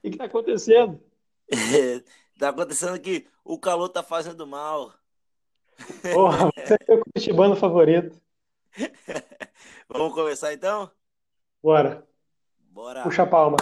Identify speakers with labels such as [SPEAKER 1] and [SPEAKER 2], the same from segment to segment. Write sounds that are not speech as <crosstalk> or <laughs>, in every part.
[SPEAKER 1] O que está acontecendo?
[SPEAKER 2] Está <laughs> acontecendo que o calor está fazendo mal.
[SPEAKER 1] Porra, você é o curitibano favorito. <laughs>
[SPEAKER 2] Vamos começar então?
[SPEAKER 1] Bora.
[SPEAKER 2] Bora.
[SPEAKER 1] Puxa a palma.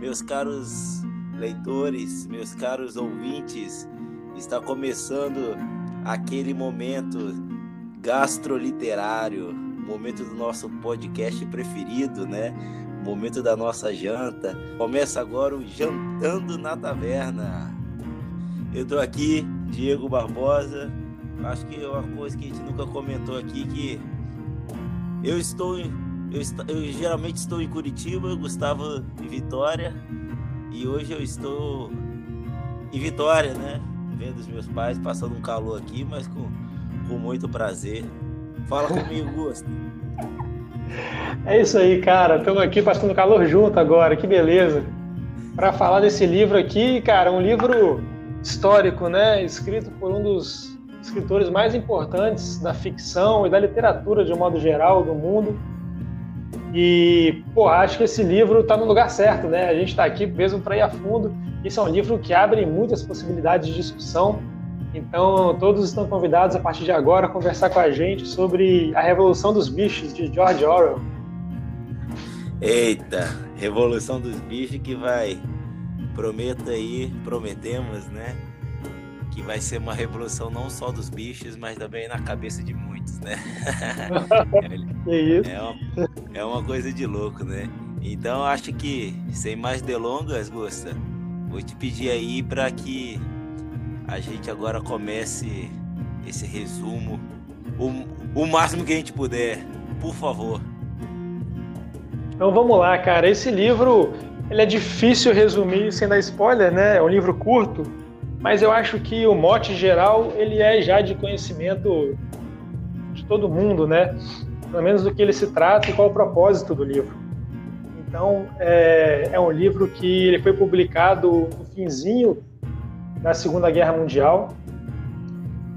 [SPEAKER 2] Meus caros leitores, meus caros ouvintes, está começando aquele momento gastroliterário, momento do nosso podcast preferido, né? Momento da nossa janta. Começa agora o Jantando na Taverna. Eu tô aqui, Diego Barbosa. Acho que é uma coisa que a gente nunca comentou aqui que eu estou eu, eu, geralmente estou em Curitiba, Gustavo em Vitória. E hoje eu estou em Vitória, né? Vendo os meus pais passando um calor aqui, mas com, com muito prazer. Fala <laughs> comigo, Gusto.
[SPEAKER 1] É isso aí, cara. Estamos aqui passando calor junto agora, que beleza. Para falar desse livro aqui, cara, um livro histórico, né? Escrito por um dos escritores mais importantes da ficção e da literatura de um modo geral do mundo, e, pô, acho que esse livro está no lugar certo, né? A gente está aqui mesmo para ir a fundo. Isso é um livro que abre muitas possibilidades de discussão. Então, todos estão convidados a partir de agora a conversar com a gente sobre a Revolução dos Bichos de George Orwell.
[SPEAKER 2] Eita, Revolução dos Bichos que vai prometa aí, prometemos, né? Que vai ser uma revolução não só dos bichos, mas também na cabeça de muitos, né? <laughs>
[SPEAKER 1] é, isso.
[SPEAKER 2] É, uma, é uma coisa de louco, né? Então acho que, sem mais delongas, Gusta, vou te pedir aí para que a gente agora comece esse resumo o, o máximo que a gente puder, por favor.
[SPEAKER 1] Então vamos lá, cara. Esse livro ele é difícil resumir sem dar spoiler, né? É um livro curto, mas eu acho que o mote geral ele é já de conhecimento de todo mundo, né? Pelo menos do que ele se trata e qual o propósito do livro. Então, é, é um livro que ele foi publicado no finzinho da Segunda Guerra Mundial.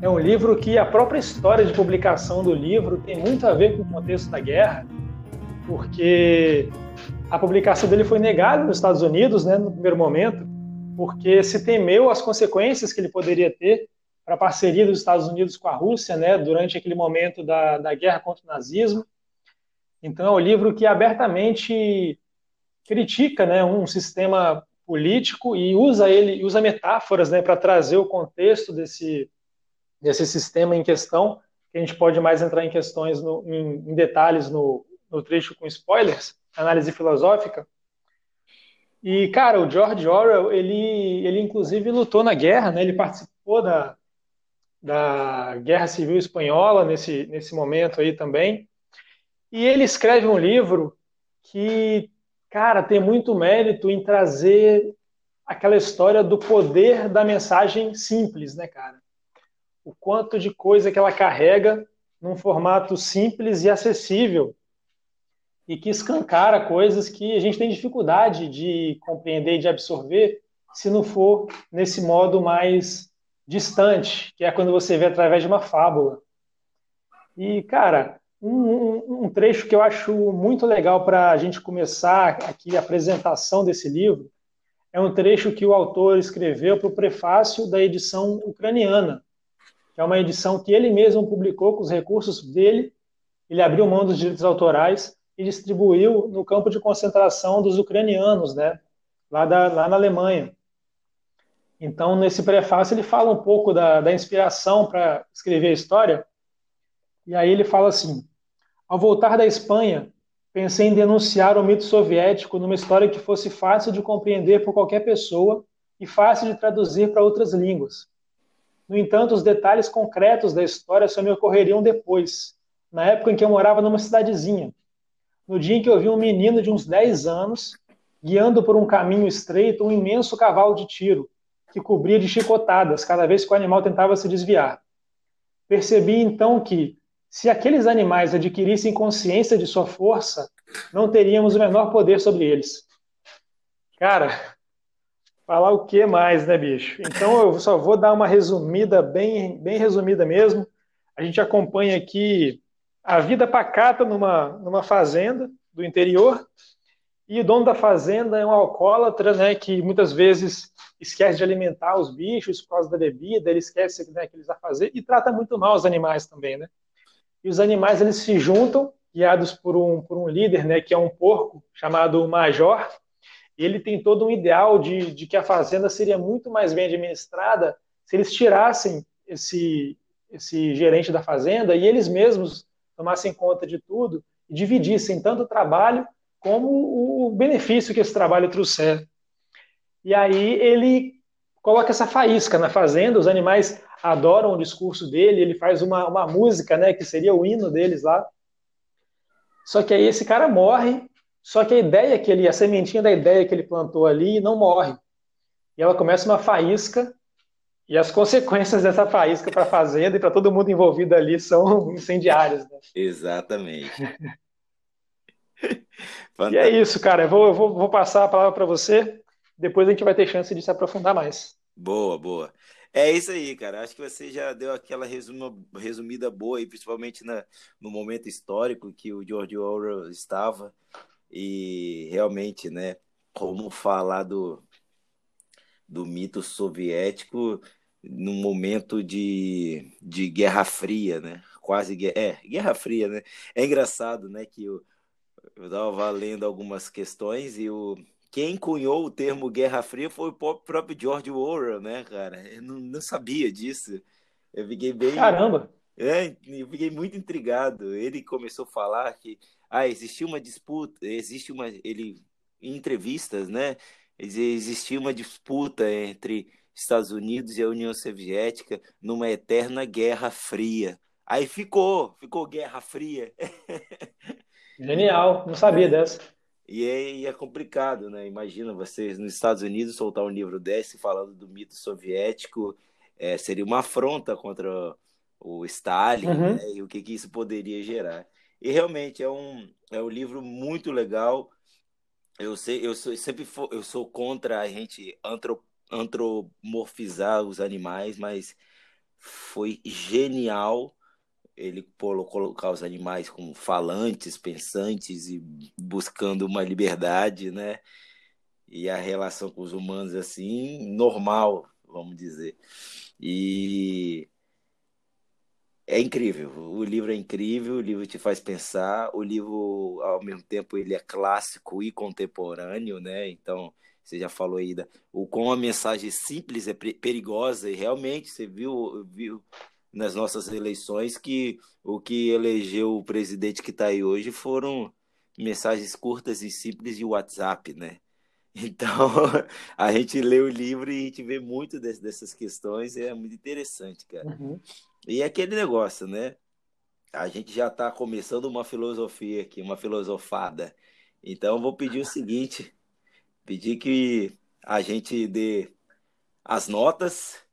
[SPEAKER 1] É um livro que a própria história de publicação do livro tem muito a ver com o contexto da guerra, porque a publicação dele foi negada nos Estados Unidos, né, no primeiro momento, porque se temeu as consequências que ele poderia ter para a parceria dos Estados Unidos com a Rússia, né, durante aquele momento da, da guerra contra o nazismo. Então, é um livro que abertamente critica né, um sistema político e usa ele, usa metáforas né, para trazer o contexto desse, desse sistema em questão, que a gente pode mais entrar em questões no, em, em, detalhes no, no trecho com spoilers, análise filosófica. E, cara, o George Orwell, ele, ele inclusive lutou na guerra, né? Ele participou da, da Guerra Civil Espanhola nesse, nesse momento aí também. E ele escreve um livro que, cara, tem muito mérito em trazer aquela história do poder da mensagem simples, né, cara? O quanto de coisa que ela carrega num formato simples e acessível e que escancara coisas que a gente tem dificuldade de compreender e de absorver se não for nesse modo mais distante, que é quando você vê através de uma fábula. E, cara, um, um trecho que eu acho muito legal para a gente começar aqui a apresentação desse livro é um trecho que o autor escreveu para o prefácio da edição ucraniana, que é uma edição que ele mesmo publicou com os recursos dele. Ele abriu mão dos direitos autorais e distribuiu no campo de concentração dos ucranianos, né, lá, da, lá na Alemanha. Então, nesse prefácio, ele fala um pouco da, da inspiração para escrever a história. E aí ele fala assim: Ao voltar da Espanha, pensei em denunciar o mito soviético numa história que fosse fácil de compreender por qualquer pessoa e fácil de traduzir para outras línguas. No entanto, os detalhes concretos da história só me ocorreriam depois, na época em que eu morava numa cidadezinha. No dia em que eu vi um menino de uns 10 anos guiando por um caminho estreito um imenso cavalo de tiro que cobria de chicotadas cada vez que o animal tentava se desviar. Percebi então que, se aqueles animais adquirissem consciência de sua força, não teríamos o menor poder sobre eles. Cara, falar o que mais, né, bicho? Então eu só vou dar uma resumida, bem, bem resumida mesmo. A gente acompanha aqui a vida pacata numa, numa fazenda do interior, e o dono da fazenda é um alcoólatra, né, que muitas vezes esquece de alimentar os bichos por causa da bebida, ele esquece né, que eles vão fazer e trata muito mal os animais também, né? E os animais eles se juntam, guiados por um, por um líder, né, que é um porco chamado Major. Ele tem todo um ideal de, de que a fazenda seria muito mais bem administrada se eles tirassem esse, esse gerente da fazenda e eles mesmos tomassem conta de tudo e dividissem tanto o trabalho como o benefício que esse trabalho trouxer. E aí ele coloca essa faísca na fazenda, os animais adoram o discurso dele, ele faz uma, uma música, né, que seria o hino deles lá. Só que aí esse cara morre, só que a ideia que ele, a sementinha da ideia que ele plantou ali não morre. E ela começa uma faísca, e as consequências dessa faísca para a fazenda e para todo mundo envolvido ali são incendiárias. Né?
[SPEAKER 2] Exatamente. <laughs>
[SPEAKER 1] e é isso, cara. Eu vou, eu vou, vou passar a palavra para você. Depois a gente vai ter chance de se aprofundar mais.
[SPEAKER 2] Boa, boa. É isso aí, cara. Acho que você já deu aquela resuma, resumida boa, e principalmente na, no momento histórico que o George Orwell estava. E realmente, né, como falar do, do mito soviético num momento de, de Guerra Fria, né? Quase é, Guerra Fria, né? É engraçado, né, que eu estava lendo algumas questões e o quem cunhou o termo Guerra Fria foi o próprio George Orwell, né, cara? Eu não, não sabia disso. Eu fiquei bem.
[SPEAKER 1] Caramba!
[SPEAKER 2] É, eu fiquei muito intrigado. Ele começou a falar que ah, existia uma disputa, existe uma. Ele, em entrevistas, né? Existia uma disputa entre Estados Unidos e a União Soviética numa eterna Guerra Fria. Aí ficou, ficou Guerra Fria. <laughs>
[SPEAKER 1] Genial, não sabia dessa.
[SPEAKER 2] E é, e é, complicado, né? Imagina vocês nos Estados Unidos soltar um livro desse falando do mito soviético, é, seria uma afronta contra o Stalin, uhum. né? E o que, que isso poderia gerar. E realmente é um, é um livro muito legal. Eu sei, eu sou, sempre for, eu sou contra a gente antropomorfizar os animais, mas foi genial ele colocar os animais como falantes, pensantes e buscando uma liberdade, né? E a relação com os humanos assim, normal, vamos dizer. E é incrível, o livro é incrível, o livro te faz pensar, o livro ao mesmo tempo ele é clássico e contemporâneo, né? Então, você já falou aí da, o como a mensagem simples é perigosa e realmente você viu, viu nas nossas eleições que o que elegeu o presidente que está aí hoje foram mensagens curtas e simples de WhatsApp, né? <laughs> Então, a gente lê o livro e a gente vê muito dessas questões, é muito interessante, cara. Uhum. E é aquele negócio, né? A gente já está começando uma filosofia aqui, uma filosofada. Então, vou pedir o seguinte: pedir que a gente dê as notas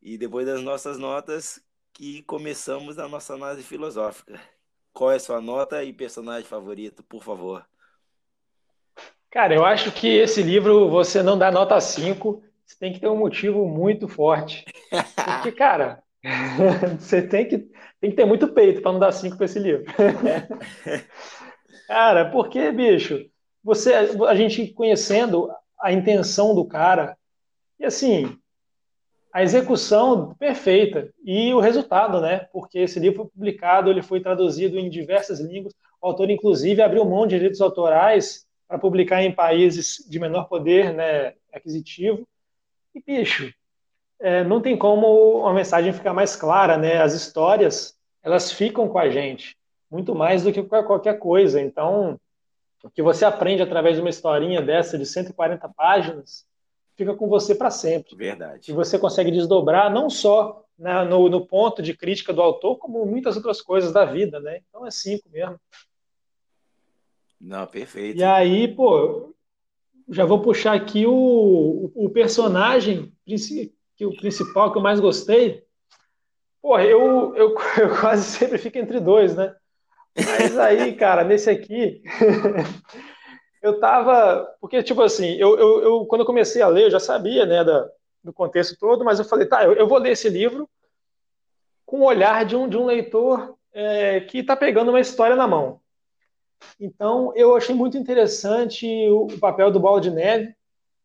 [SPEAKER 2] e depois das nossas notas, que começamos a nossa análise filosófica. Qual é a sua nota e personagem favorito, por favor?
[SPEAKER 1] Cara, eu acho que esse livro você não dá nota 5, você tem que ter um motivo muito forte. <laughs> Porque, cara, <laughs> você tem que, tem que ter muito peito para não dar 5 para esse livro. <laughs> cara, porque, bicho, você, a gente conhecendo a intenção do cara, e assim, a execução perfeita e o resultado, né? Porque esse livro foi publicado, ele foi traduzido em diversas línguas. O autor, inclusive, abriu mão de direitos autorais para publicar em países de menor poder né, aquisitivo. E, bicho, é, não tem como uma mensagem ficar mais clara, né? As histórias, elas ficam com a gente, muito mais do que qualquer coisa. Então, o que você aprende através de uma historinha dessa de 140 páginas, fica com você para sempre.
[SPEAKER 2] Verdade.
[SPEAKER 1] E você consegue desdobrar não só na, no, no, ponto de crítica do autor, como muitas outras coisas da vida, né? Então é cinco mesmo.
[SPEAKER 2] Não, perfeito.
[SPEAKER 1] E aí, pô, já vou puxar aqui o, o personagem que o principal que eu mais gostei. Pô, eu, eu, <laughs> eu quase sempre fico entre dois, né? Mas aí, cara, nesse aqui, <laughs> eu tava. Porque, tipo assim, eu, eu, eu, quando eu comecei a ler, eu já sabia, né, da, do contexto todo, mas eu falei, tá, eu, eu vou ler esse livro com o olhar de um, de um leitor é, que está pegando uma história na mão. Então, eu achei muito interessante o, o papel do Bola de Neve,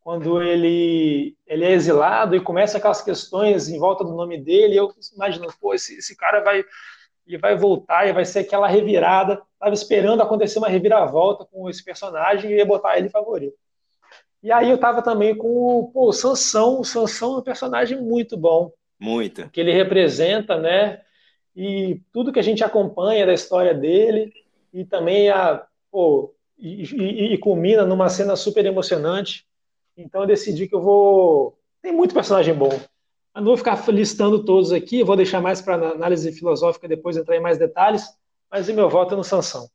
[SPEAKER 1] quando ele, ele é exilado e começa aquelas questões em volta do nome dele. Eu imagino, pô, esse, esse cara vai ele vai voltar e vai ser aquela revirada. Estava esperando acontecer uma reviravolta com esse personagem e ia botar ele favorito. E aí eu estava também com o, pô, o Sansão. O Sansão é um personagem muito bom.
[SPEAKER 2] Muito.
[SPEAKER 1] Que ele representa, né? E tudo que a gente acompanha da história dele e também a, pô, e, e, e culmina numa cena super emocionante. Então eu decidi que eu vou. Tem muito personagem bom. Eu não vou ficar listando todos aqui, vou deixar mais para análise filosófica depois entrar em mais detalhes, mas o meu voto é no Sansão.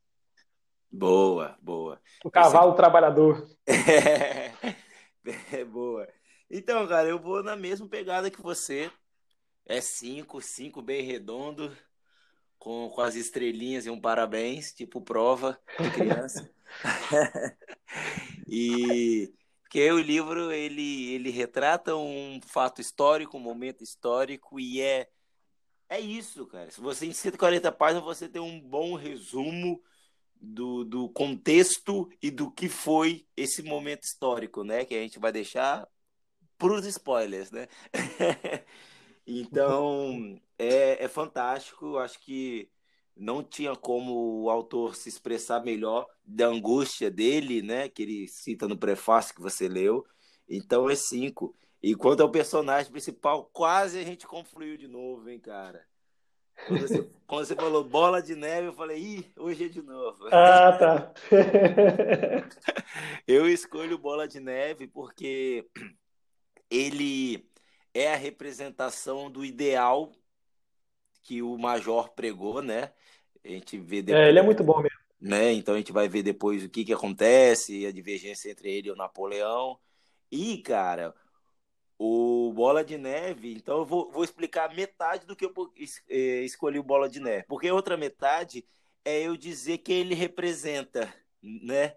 [SPEAKER 2] Boa, boa.
[SPEAKER 1] O cavalo Esse... trabalhador.
[SPEAKER 2] É... <laughs> é, boa. Então, cara, eu vou na mesma pegada que você. É cinco, cinco bem redondo, com, com as estrelinhas e um parabéns, tipo prova de criança. <laughs> <laughs> e porque o livro ele, ele retrata um fato histórico, um momento histórico e é é isso, cara. Se você em 140 páginas você tem um bom resumo do, do contexto e do que foi esse momento histórico, né? Que a gente vai deixar para os spoilers, né? <laughs> então é, é fantástico. Acho que não tinha como o autor se expressar melhor da angústia dele, né? Que ele cita no prefácio que você leu. Então é cinco. E quanto ao personagem principal, quase a gente confluiu de novo, hein, cara? Quando você, <laughs> quando você falou bola de neve, eu falei, ih, hoje é de novo.
[SPEAKER 1] Ah, tá. <laughs>
[SPEAKER 2] eu escolho bola de neve porque ele é a representação do ideal que o Major pregou, né? A gente vê
[SPEAKER 1] depois, é, ele é muito bom mesmo.
[SPEAKER 2] Né? Então a gente vai ver depois o que, que acontece, a divergência entre ele e o Napoleão. E, cara, o Bola de Neve, então eu vou, vou explicar metade do que eu é, escolhi o Bola de Neve. Porque a outra metade é eu dizer que ele representa, né?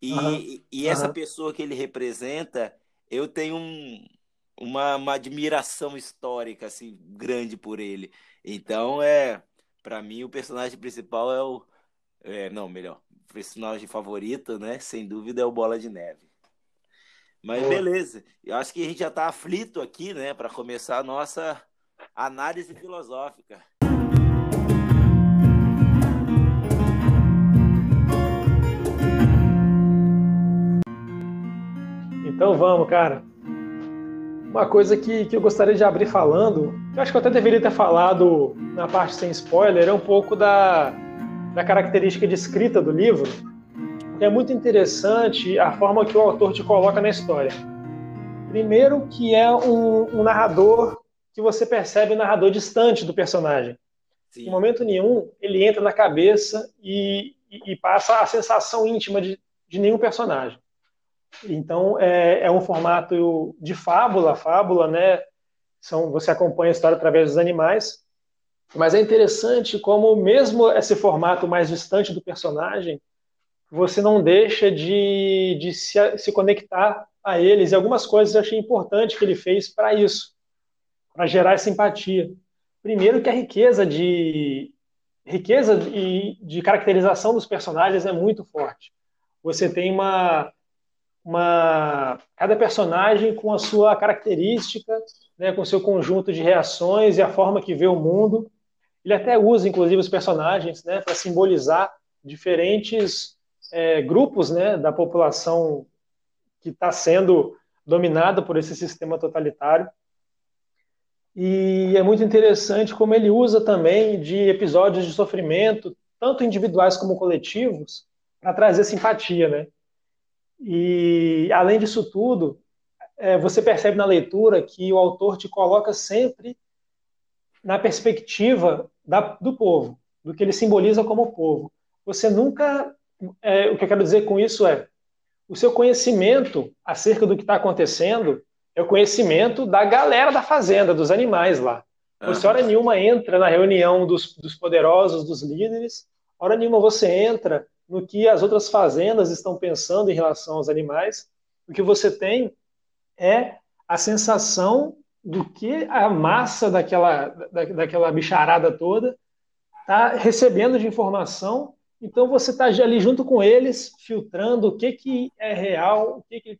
[SPEAKER 2] E, uhum. e essa uhum. pessoa que ele representa, eu tenho um, uma, uma admiração histórica assim grande por ele. Então é para mim, o personagem principal é o. É, não, melhor. O personagem favorito, né? Sem dúvida, é o Bola de Neve. Mas Boa. beleza. Eu acho que a gente já está aflito aqui, né? Para começar a nossa análise filosófica.
[SPEAKER 1] Então vamos, cara. Uma coisa que, que eu gostaria de abrir falando, eu acho que eu até deveria ter falado na parte sem spoiler, é um pouco da, da característica de escrita do livro. É muito interessante a forma que o autor te coloca na história. Primeiro, que é um, um narrador que você percebe o um narrador distante do personagem. Sim. Em momento nenhum, ele entra na cabeça e, e, e passa a sensação íntima de, de nenhum personagem. Então, é, é um formato de fábula, fábula, né? São, você acompanha a história através dos animais, mas é interessante como, mesmo esse formato mais distante do personagem, você não deixa de, de se, se conectar a eles. E algumas coisas eu achei importante que ele fez para isso, para gerar essa empatia. Primeiro, que a riqueza de riqueza de, de caracterização dos personagens é muito forte. Você tem uma uma cada personagem com a sua característica, né, com seu conjunto de reações e a forma que vê o mundo. Ele até usa, inclusive, os personagens né, para simbolizar diferentes é, grupos né, da população que está sendo dominada por esse sistema totalitário. E é muito interessante como ele usa também de episódios de sofrimento, tanto individuais como coletivos, para trazer simpatia, né? E, além disso tudo, é, você percebe na leitura que o autor te coloca sempre na perspectiva da, do povo, do que ele simboliza como povo. Você nunca é, o que eu quero dizer com isso é o seu conhecimento acerca do que está acontecendo é o conhecimento da galera da fazenda, dos animais lá. Você, hora nenhuma, entra na reunião dos, dos poderosos, dos líderes, hora nenhuma você entra no que as outras fazendas estão pensando em relação aos animais. O que você tem é a sensação do que a massa daquela, da, daquela bicharada toda está recebendo de informação. Então você está ali junto com eles, filtrando o que, que é real, o que, que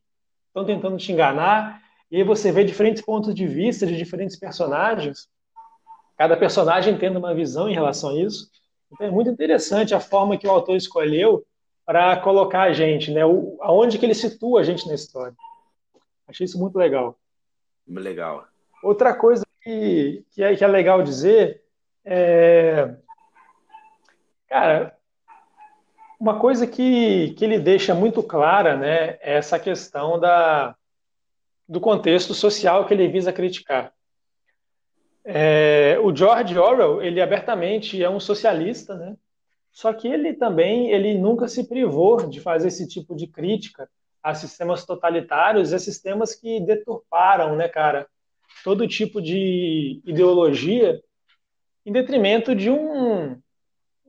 [SPEAKER 1] estão tentando te enganar. E aí você vê diferentes pontos de vista de diferentes personagens. Cada personagem tendo uma visão em relação a isso. Então é muito interessante a forma que o autor escolheu para colocar a gente, né? O, aonde que ele situa a gente na história. Achei isso muito legal.
[SPEAKER 2] Legal.
[SPEAKER 1] Outra coisa que, que, é, que é legal dizer é. Cara, uma coisa que, que ele deixa muito clara né, é essa questão da, do contexto social que ele visa criticar. É, o George Orwell, ele abertamente é um socialista, né? Só que ele também, ele nunca se privou de fazer esse tipo de crítica a sistemas totalitários, a sistemas que deturparam, né, cara, todo tipo de ideologia em detrimento de um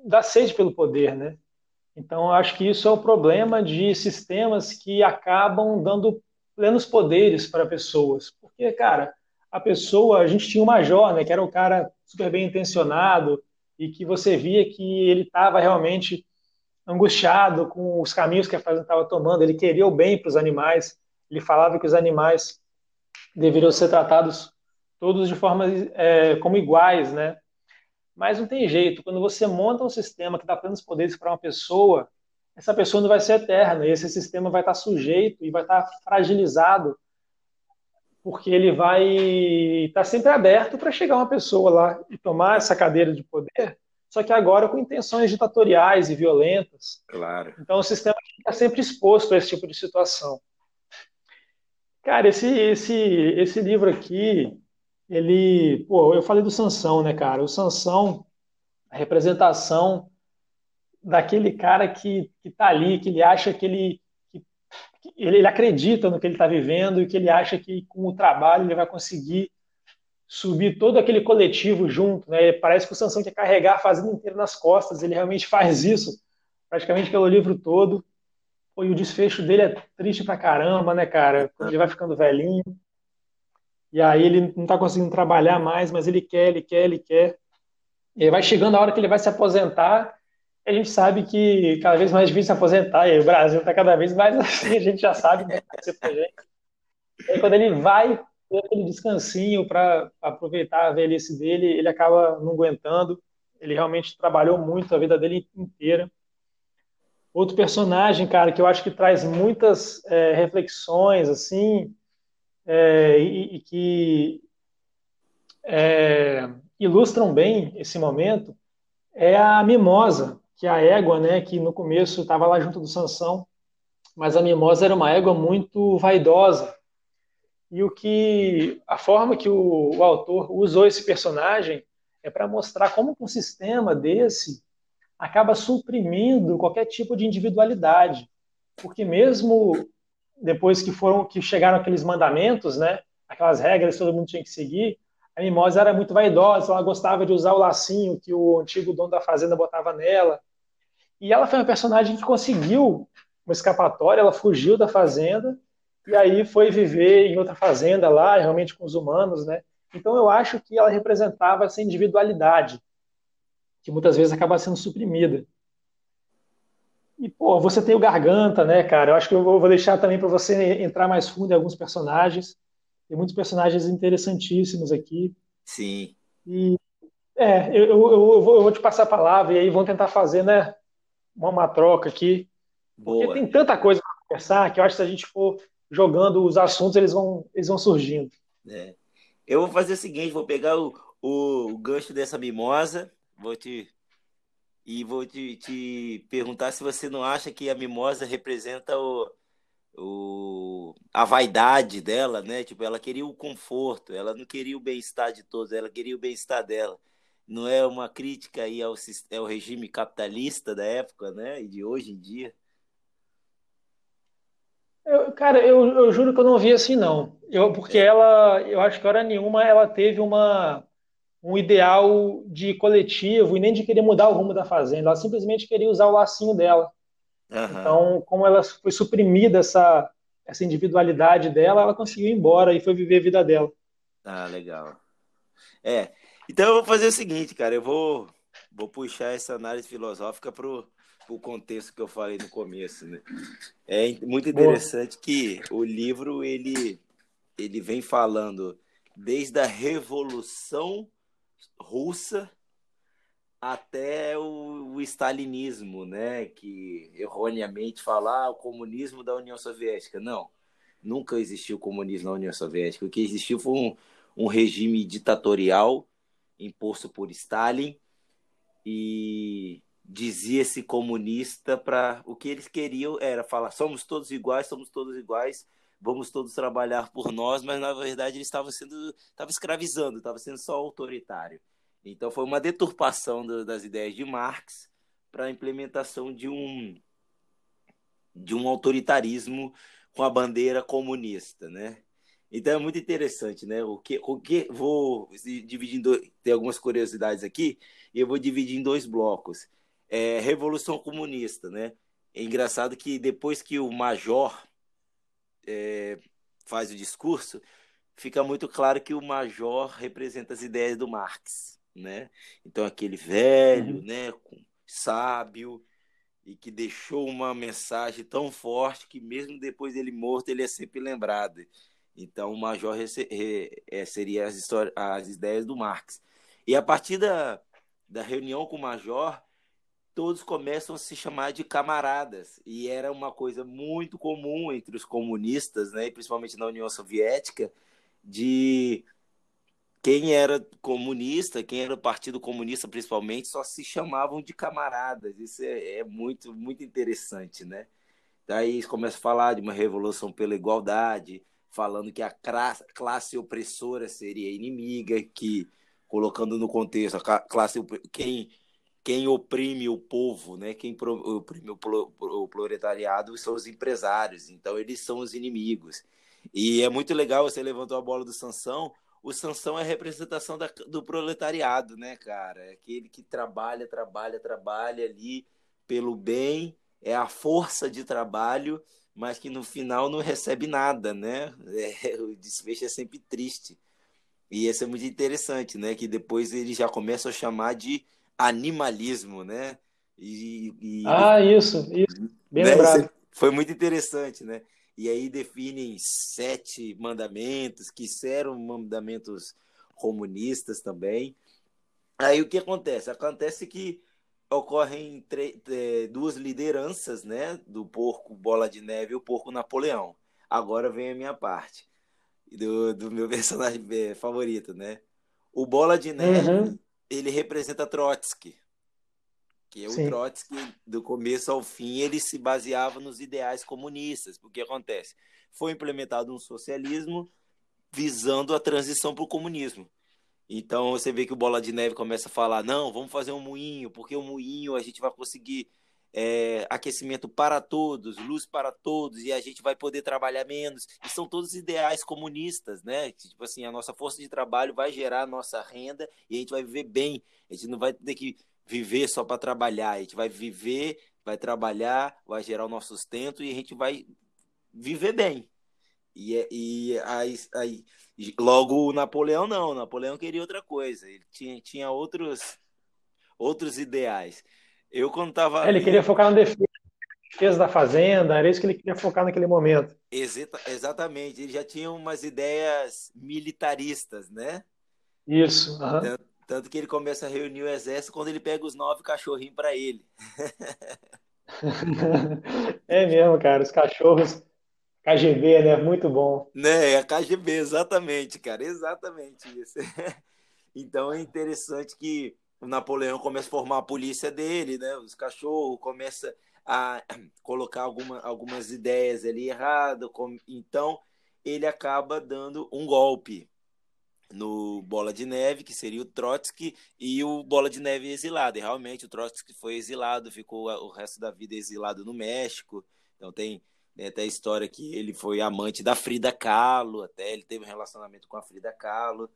[SPEAKER 1] da sede pelo poder, né? Então, acho que isso é o problema de sistemas que acabam dando plenos poderes para pessoas. Porque, cara, a pessoa, a gente tinha o major, né, que era um cara super bem intencionado e que você via que ele estava realmente angustiado com os caminhos que a fazenda estava tomando, ele queria o bem para os animais, ele falava que os animais deveriam ser tratados todos de forma é, como iguais, né? Mas não tem jeito, quando você monta um sistema que dá plenos poderes para uma pessoa, essa pessoa não vai ser eterna, e esse sistema vai estar sujeito e vai estar fragilizado porque ele vai estar sempre aberto para chegar uma pessoa lá e tomar essa cadeira de poder, só que agora com intenções ditatoriais e violentas.
[SPEAKER 2] Claro.
[SPEAKER 1] Então o sistema fica sempre exposto a esse tipo de situação. Cara, esse, esse, esse livro aqui, ele, pô, eu falei do Sansão, né, cara? O Sansão, a representação daquele cara que, que tá ali, que ele acha que ele ele, ele acredita no que ele está vivendo e que ele acha que com o trabalho ele vai conseguir subir todo aquele coletivo junto. Né? Parece que o Sansão quer carregar a fazenda inteira nas costas, ele realmente faz isso praticamente pelo livro todo. Pô, e o desfecho dele é triste pra caramba, né, cara? Ele vai ficando velhinho. E aí ele não tá conseguindo trabalhar mais, mas ele quer, ele quer, ele quer. E vai chegando a hora que ele vai se aposentar a gente sabe que cada vez mais difícil se aposentar, e o Brasil está cada vez mais <laughs> assim, a gente já sabe gente. E aí, quando ele vai ter aquele descansinho para aproveitar a velhice dele, ele acaba não aguentando. Ele realmente trabalhou muito a vida dele inteira. Outro personagem, cara, que eu acho que traz muitas é, reflexões, assim, é, e, e, que é, ilustram bem esse momento, é a Mimosa, que a égua, né, que no começo estava lá junto do Sansão, mas a mimosa era uma égua muito vaidosa. E o que a forma que o, o autor usou esse personagem é para mostrar como um sistema desse acaba suprimindo qualquer tipo de individualidade, porque mesmo depois que foram que chegaram aqueles mandamentos, né, aquelas regras que todo mundo tinha que seguir, a mimosa era muito vaidosa, ela gostava de usar o lacinho que o antigo dono da fazenda botava nela, e ela foi uma personagem que conseguiu uma escapatória, ela fugiu da fazenda e aí foi viver em outra fazenda lá, realmente com os humanos, né? Então eu acho que ela representava essa individualidade que muitas vezes acaba sendo suprimida. E pô, você tem o Garganta, né, cara? Eu acho que eu vou deixar também para você entrar mais fundo em alguns personagens. Tem muitos personagens interessantíssimos aqui.
[SPEAKER 2] Sim.
[SPEAKER 1] E é, eu, eu, eu, vou, eu vou te passar a palavra e aí vão tentar fazer, né, uma troca aqui. Boa. Porque tem tanta coisa para conversar que eu acho que se a gente for jogando os assuntos, eles vão, eles vão surgindo.
[SPEAKER 2] É. Eu vou fazer o seguinte, vou pegar o, o, gancho dessa mimosa, vou te e vou te, te perguntar se você não acha que a mimosa representa o, o, a vaidade dela, né? Tipo, ela queria o conforto, ela não queria o bem-estar de todos, ela queria o bem-estar dela. Não é uma crítica aí ao, ao regime capitalista da época, né? E de hoje em dia?
[SPEAKER 1] Eu, cara, eu, eu, juro que eu não vi assim, não. Eu, porque é. ela, eu acho que hora nenhuma ela teve uma, um ideal de coletivo e nem de querer mudar o rumo da fazenda. Ela simplesmente queria usar o lacinho dela. Uhum. Então, como ela foi suprimida essa, essa individualidade dela, ela conseguiu ir embora e foi viver a vida dela.
[SPEAKER 2] Ah, legal. É, então eu vou fazer o seguinte, cara, eu vou, vou puxar essa análise filosófica pro o contexto que eu falei no começo, né? É muito interessante Boa. que o livro ele ele vem falando desde a revolução russa até o, o stalinismo, né? Que erroneamente falar ah, o comunismo da União Soviética. Não, nunca existiu comunismo na União Soviética. O que existiu foi um, um regime ditatorial imposto por Stalin e dizia-se comunista para o que eles queriam era falar somos todos iguais, somos todos iguais, vamos todos trabalhar por nós, mas na verdade ele estava sendo estava escravizando, estava sendo só autoritário. Então foi uma deturpação do, das ideias de Marx para a implementação de um de um autoritarismo com a bandeira comunista, né? Então é muito interessante, né? O que, o que vou dividir em dois, tem algumas curiosidades aqui e eu vou dividir em dois blocos é, Revolução Comunista, né? É engraçado que depois que o Major é, faz o discurso, fica muito claro que o Major representa as ideias do Marx, né? Então aquele velho, uhum. né, sábio e que deixou uma mensagem tão forte que mesmo depois dele morto ele é sempre lembrado. Então o Major é, seria as, histórias, as ideias do Marx. E a partir da, da reunião com o Major, todos começam a se chamar de camaradas. E era uma coisa muito comum entre os comunistas, né, principalmente na União Soviética, de quem era comunista, quem era Partido Comunista principalmente, só se chamavam de camaradas. Isso é, é muito, muito interessante, né? Daí eles começam a falar de uma revolução pela igualdade, falando que a classe opressora seria inimiga, que colocando no contexto a classe quem quem oprime o povo, né? Quem oprime o proletariado são os empresários, então eles são os inimigos. E é muito legal, você levantou a bola do Sansão, o Sansão é a representação da, do proletariado, né, cara? É aquele que trabalha, trabalha, trabalha ali pelo bem, é a força de trabalho, mas que no final não recebe nada, né? <laughs> É, o desfecho é sempre triste. E isso é muito interessante, né? Que depois eles já começam a chamar de animalismo, né?
[SPEAKER 1] E, e ah, isso, isso. Bem né? lembrado.
[SPEAKER 2] Foi muito interessante, né? E aí definem sete mandamentos, que eram mandamentos comunistas também. Aí o que acontece? Acontece que ocorrem é, duas lideranças, né? Do porco Bola de Neve e o porco Napoleão. Agora vem a minha parte do, do meu <laughs> personagem é, favorito, né? O Bola de Neve uhum ele representa Trotsky, que é o. Trotsky, do começo ao fim, ele se baseava nos ideais comunistas. O que acontece? Foi implementado um socialismo visando a transição para o comunismo. Então você vê que o Bola de Neve começa a falar: não, vamos fazer um moinho, porque o moinho a gente vai conseguir é, aquecimento para todos, luz para todos, e a gente vai poder trabalhar menos. E são todos ideais comunistas, né? Tipo assim, a nossa força de trabalho vai gerar a nossa renda e a gente vai viver bem. A gente não vai ter que viver só para trabalhar, a gente vai viver, vai trabalhar, vai gerar o nosso sustento e a gente vai viver bem. E, é, e aí, aí, logo o Napoleão não, o Napoleão queria outra coisa, ele tinha, tinha outros, outros ideais. Eu quando tava.
[SPEAKER 1] Ele queria focar na defesa, defesa da fazenda, era isso que ele queria focar naquele momento.
[SPEAKER 2] Exata, exatamente, ele já tinha umas ideias militaristas, né?
[SPEAKER 1] Isso.
[SPEAKER 2] Tanto, tanto, que ele começa a reunir o exército quando ele pega os nove cachorrinhos para ele. <laughs> <laughs>
[SPEAKER 1] é mesmo, cara, os cachorros. KGB, né? Muito bom.
[SPEAKER 2] Né, é KGB, exatamente, cara, exatamente isso. <laughs> então é interessante que o Napoleão começa a formar a polícia dele, né? Os cachorros começa a <clears throat> colocar alguma, algumas ideias ali erradas, então ele acaba dando um golpe. no Bola de Neve, que seria o Trotsky, e o Bola de Neve exilado. E realmente o Trotsky foi exilado, ficou o resto da vida exilado no México. Então tem, tem até a história que ele foi amante da Frida Kahlo, até ele teve um relacionamento com a Frida Kahlo.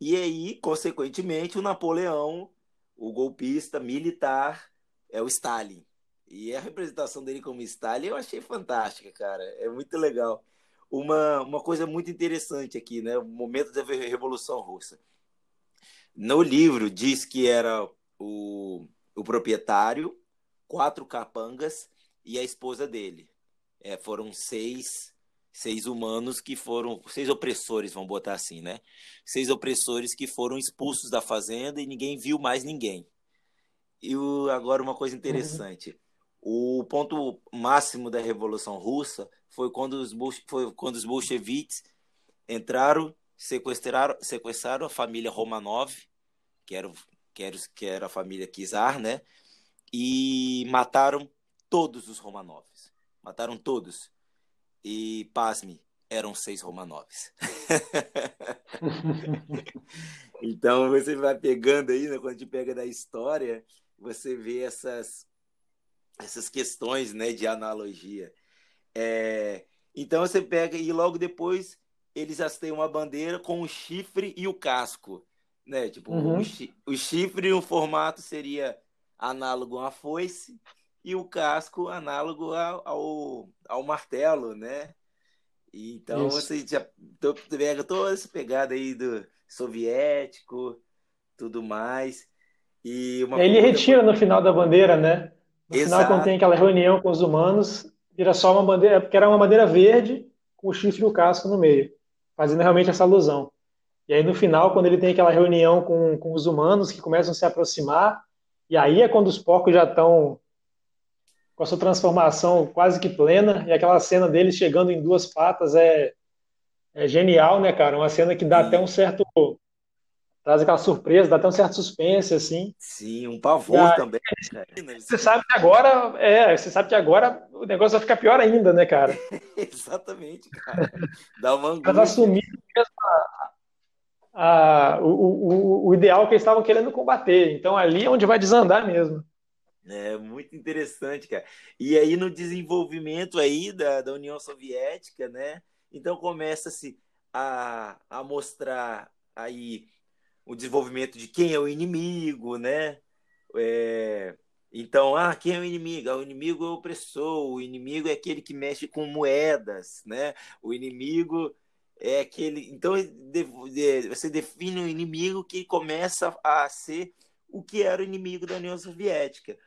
[SPEAKER 2] E aí, consequentemente, o Napoleão, o golpista militar, é o Stalin. E a representação dele como Stalin eu achei fantástica, cara. É muito legal uma, uma coisa muito interessante aqui, né? O momento da Revolução Russa. No livro diz que era o, o proprietário, quatro capangas e a esposa dele. É, foram seis seis humanos que foram seis opressores, vamos botar assim, né? Seis opressores que foram expulsos da fazenda e ninguém viu mais ninguém. E o, agora uma coisa interessante. Uhum. O ponto máximo da Revolução Russa foi quando os, foi quando os bolcheviques entraram, sequestraram, sequestraram a família Romanov, que era, que era, que era a família Czar, né? E mataram todos os Romanovs. Mataram todos. E, pasme, eram seis Romanovs. <laughs> então você vai pegando aí, né, quando a gente pega da história, você vê essas, essas questões né, de analogia. É, então você pega e logo depois eles têm uma bandeira com o chifre e o casco, né? Tipo, uhum. o, o chifre no formato seria análogo a foice e o casco análogo ao, ao, ao martelo, né? Então Isso. você já pega toda essa pegada aí do soviético, tudo mais. E
[SPEAKER 1] Ele retira no final da bandeira, né? No Exato. final, quando tem aquela reunião com os humanos, vira só uma bandeira, porque era uma bandeira verde com o chifre e o casco no meio, fazendo realmente essa alusão. E aí no final, quando ele tem aquela reunião com, com os humanos que começam a se aproximar, e aí é quando os porcos já estão com a sua transformação quase que plena, e aquela cena deles chegando em duas patas é, é genial, né, cara? Uma cena que dá Sim. até um certo traz aquela surpresa, dá até um certo suspense, assim.
[SPEAKER 2] Sim, um pavor também.
[SPEAKER 1] Você sabe que agora, é, você sabe que agora o negócio vai ficar pior ainda, né, cara? <laughs>
[SPEAKER 2] Exatamente, cara. Dá uma
[SPEAKER 1] angústia. <laughs> Mas assumir mesmo a, a, o, o, o ideal que eles estavam querendo combater. Então ali é onde vai desandar mesmo.
[SPEAKER 2] É muito interessante, cara. E aí no desenvolvimento aí da, da União Soviética, né? Então começa-se a, a mostrar aí o desenvolvimento de quem é o inimigo, né? É, então, ah, quem é o inimigo? Ah, o inimigo é o opressor, o inimigo é aquele que mexe com moedas, né? O inimigo é aquele. Então, você define o um inimigo que começa a ser o que era o inimigo da União Soviética.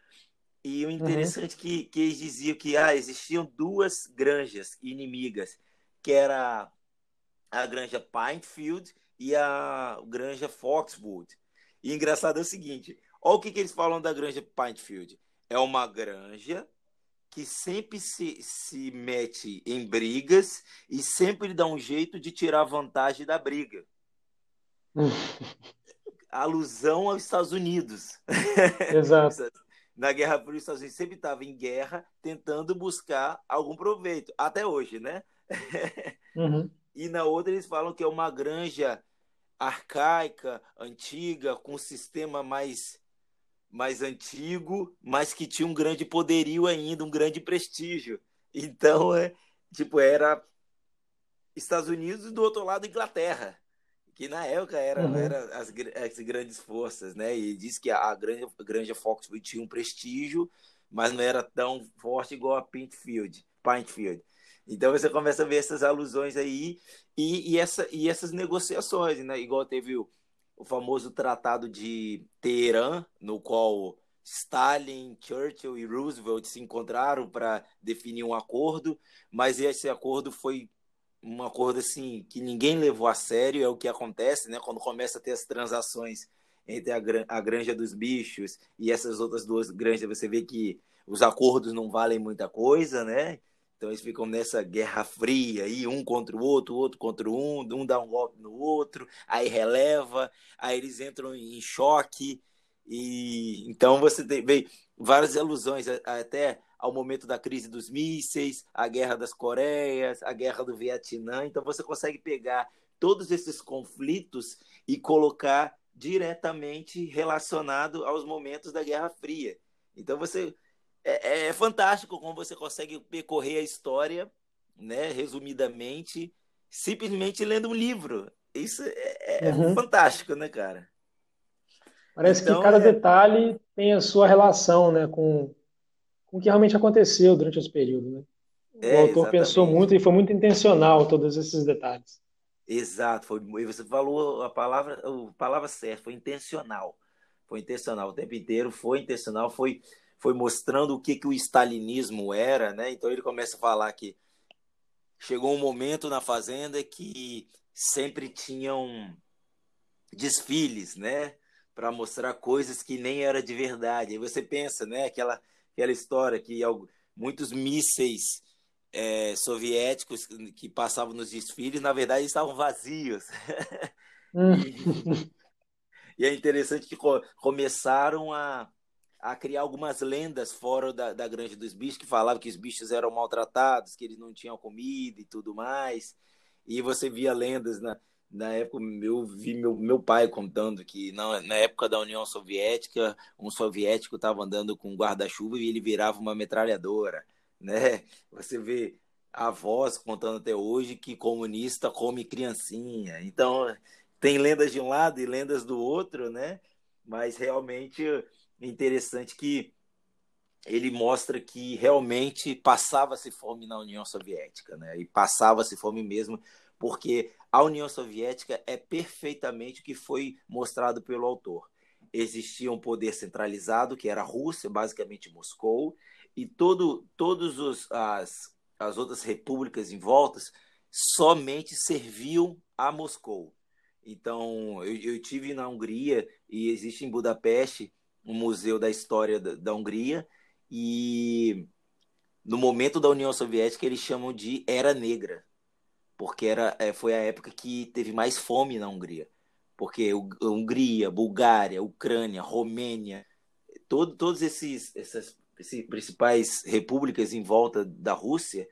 [SPEAKER 2] E o interessante uhum. que, que eles diziam que ah, existiam duas granjas inimigas, que era a granja Pinefield e a Granja Foxwood. E engraçado é o seguinte: olha o que, que eles falam da Granja Pintfield. É uma granja que sempre se, se mete em brigas e sempre dá um jeito de tirar vantagem da briga. <laughs> Alusão aos Estados Unidos.
[SPEAKER 1] Exato. <laughs>
[SPEAKER 2] Na Guerra Fria, os Estados Unidos sempre estava em guerra, tentando buscar algum proveito. Até hoje, né? <laughs> Uhum. E na outra eles falam que é uma granja arcaica, antiga, com um sistema mais mais antigo, mas que tinha um grande poderio ainda, um grande prestígio. Então, é, tipo, era Estados Unidos e do outro lado Inglaterra, que na época era, uhum. era as, as, grandes forças, né? E diz que a granja Foxwood tinha um prestígio, mas não era tão forte igual a Pintfield. Pintfield. Então você começa a ver essas alusões aí e, e, essa, e essas negociações, né? Igual teve o, o famoso Tratado de Teherã, no qual Stalin, Churchill e Roosevelt se encontraram para definir um acordo, mas esse acordo foi um acordo assim que ninguém levou a sério, é o que acontece, né? Quando começa a ter as transações entre a, a granja dos bichos e essas outras duas granjas, você vê que os acordos não valem muita coisa, né? Então eles ficam nessa guerra fria, aí um contra o outro, outro contra um, um dá um golpe no outro, aí releva, aí eles entram em choque. E então você vê várias alusões até ao momento da crise dos mísseis, a guerra das Coreias, a guerra do Vietnã. Então você consegue pegar todos esses conflitos e colocar diretamente relacionado aos momentos da Guerra Fria. Então você é, é fantástico como você consegue percorrer a história, né, resumidamente, simplesmente lendo um livro. Isso é, é uhum. fantástico, né, cara?
[SPEAKER 1] Parece então, que cada é... detalhe tem a sua relação, né, com, com o que realmente aconteceu durante esse período, né? O é, autor exatamente. pensou muito e foi muito intencional todos esses detalhes.
[SPEAKER 2] Exato, foi, você falou a palavra, a palavra certa, foi intencional. Foi intencional o tempo inteiro, foi intencional, foi, foi mostrando o que, que o stalinismo era, né? Então ele começa a falar que chegou um momento na fazenda que sempre tinham desfiles, né? Para mostrar coisas que nem era de verdade. Aí você pensa, né? Aquela, aquela história que muitos mísseis é, soviéticos que passavam nos desfiles, na verdade, estavam vazios. <laughs> Hum. e, <laughs> e, é interessante que começaram a, a criar algumas lendas fora da, da Granja dos Bichos, que falavam que os bichos eram maltratados, que eles não tinham comida e tudo mais. E você via lendas na, na época, eu vi meu, meu pai contando que na, na época da União Soviética, um soviético estava andando com um guarda-chuva e ele virava uma metralhadora <laughs> né? Você vê avós contando até hoje que comunista come criancinha. Então, tem lendas de um lado e lendas do outro, né? Mas realmente é interessante que ele mostra que realmente passava-se fome na União Soviética, né? E passava-se fome mesmo, porque a União Soviética é perfeitamente o que foi mostrado pelo autor. Existia um poder centralizado, que era a Rússia, basicamente Moscou, e todo, todos os, as, as outras repúblicas em voltas somente serviam a Moscou. Então, eu, eu tive na Hungria e existe em Budapeste um museu da história da, da Hungria e no momento da União Soviética eles chamam de Era Negra, porque era, é, foi a época que teve mais fome na Hungria. Porque Hungria, Bulgária, Ucrânia, Romênia, todo, todos esses essas principais repúblicas em volta da Rússia,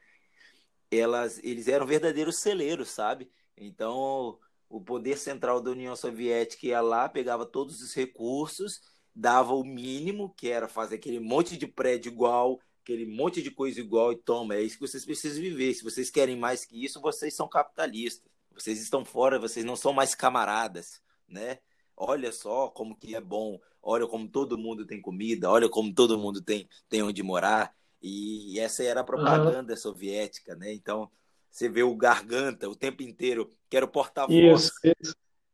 [SPEAKER 2] elas, eles eram verdadeiros celeiros, sabe? Então, o poder central da União Soviética ia lá, pegava todos os recursos, dava o mínimo, que era fazer aquele monte de prédio igual, aquele monte de coisa igual, e toma, é isso que vocês precisam viver. Se vocês querem mais que isso, vocês são capitalistas. Vocês estão fora, vocês não são mais camaradas, né? Olha só como que é bom olha como todo mundo tem comida, olha como todo mundo tem, tem onde morar. E essa era a propaganda uhum. soviética, né? Então, você vê o Garganta o tempo inteiro, que era o porta-voz.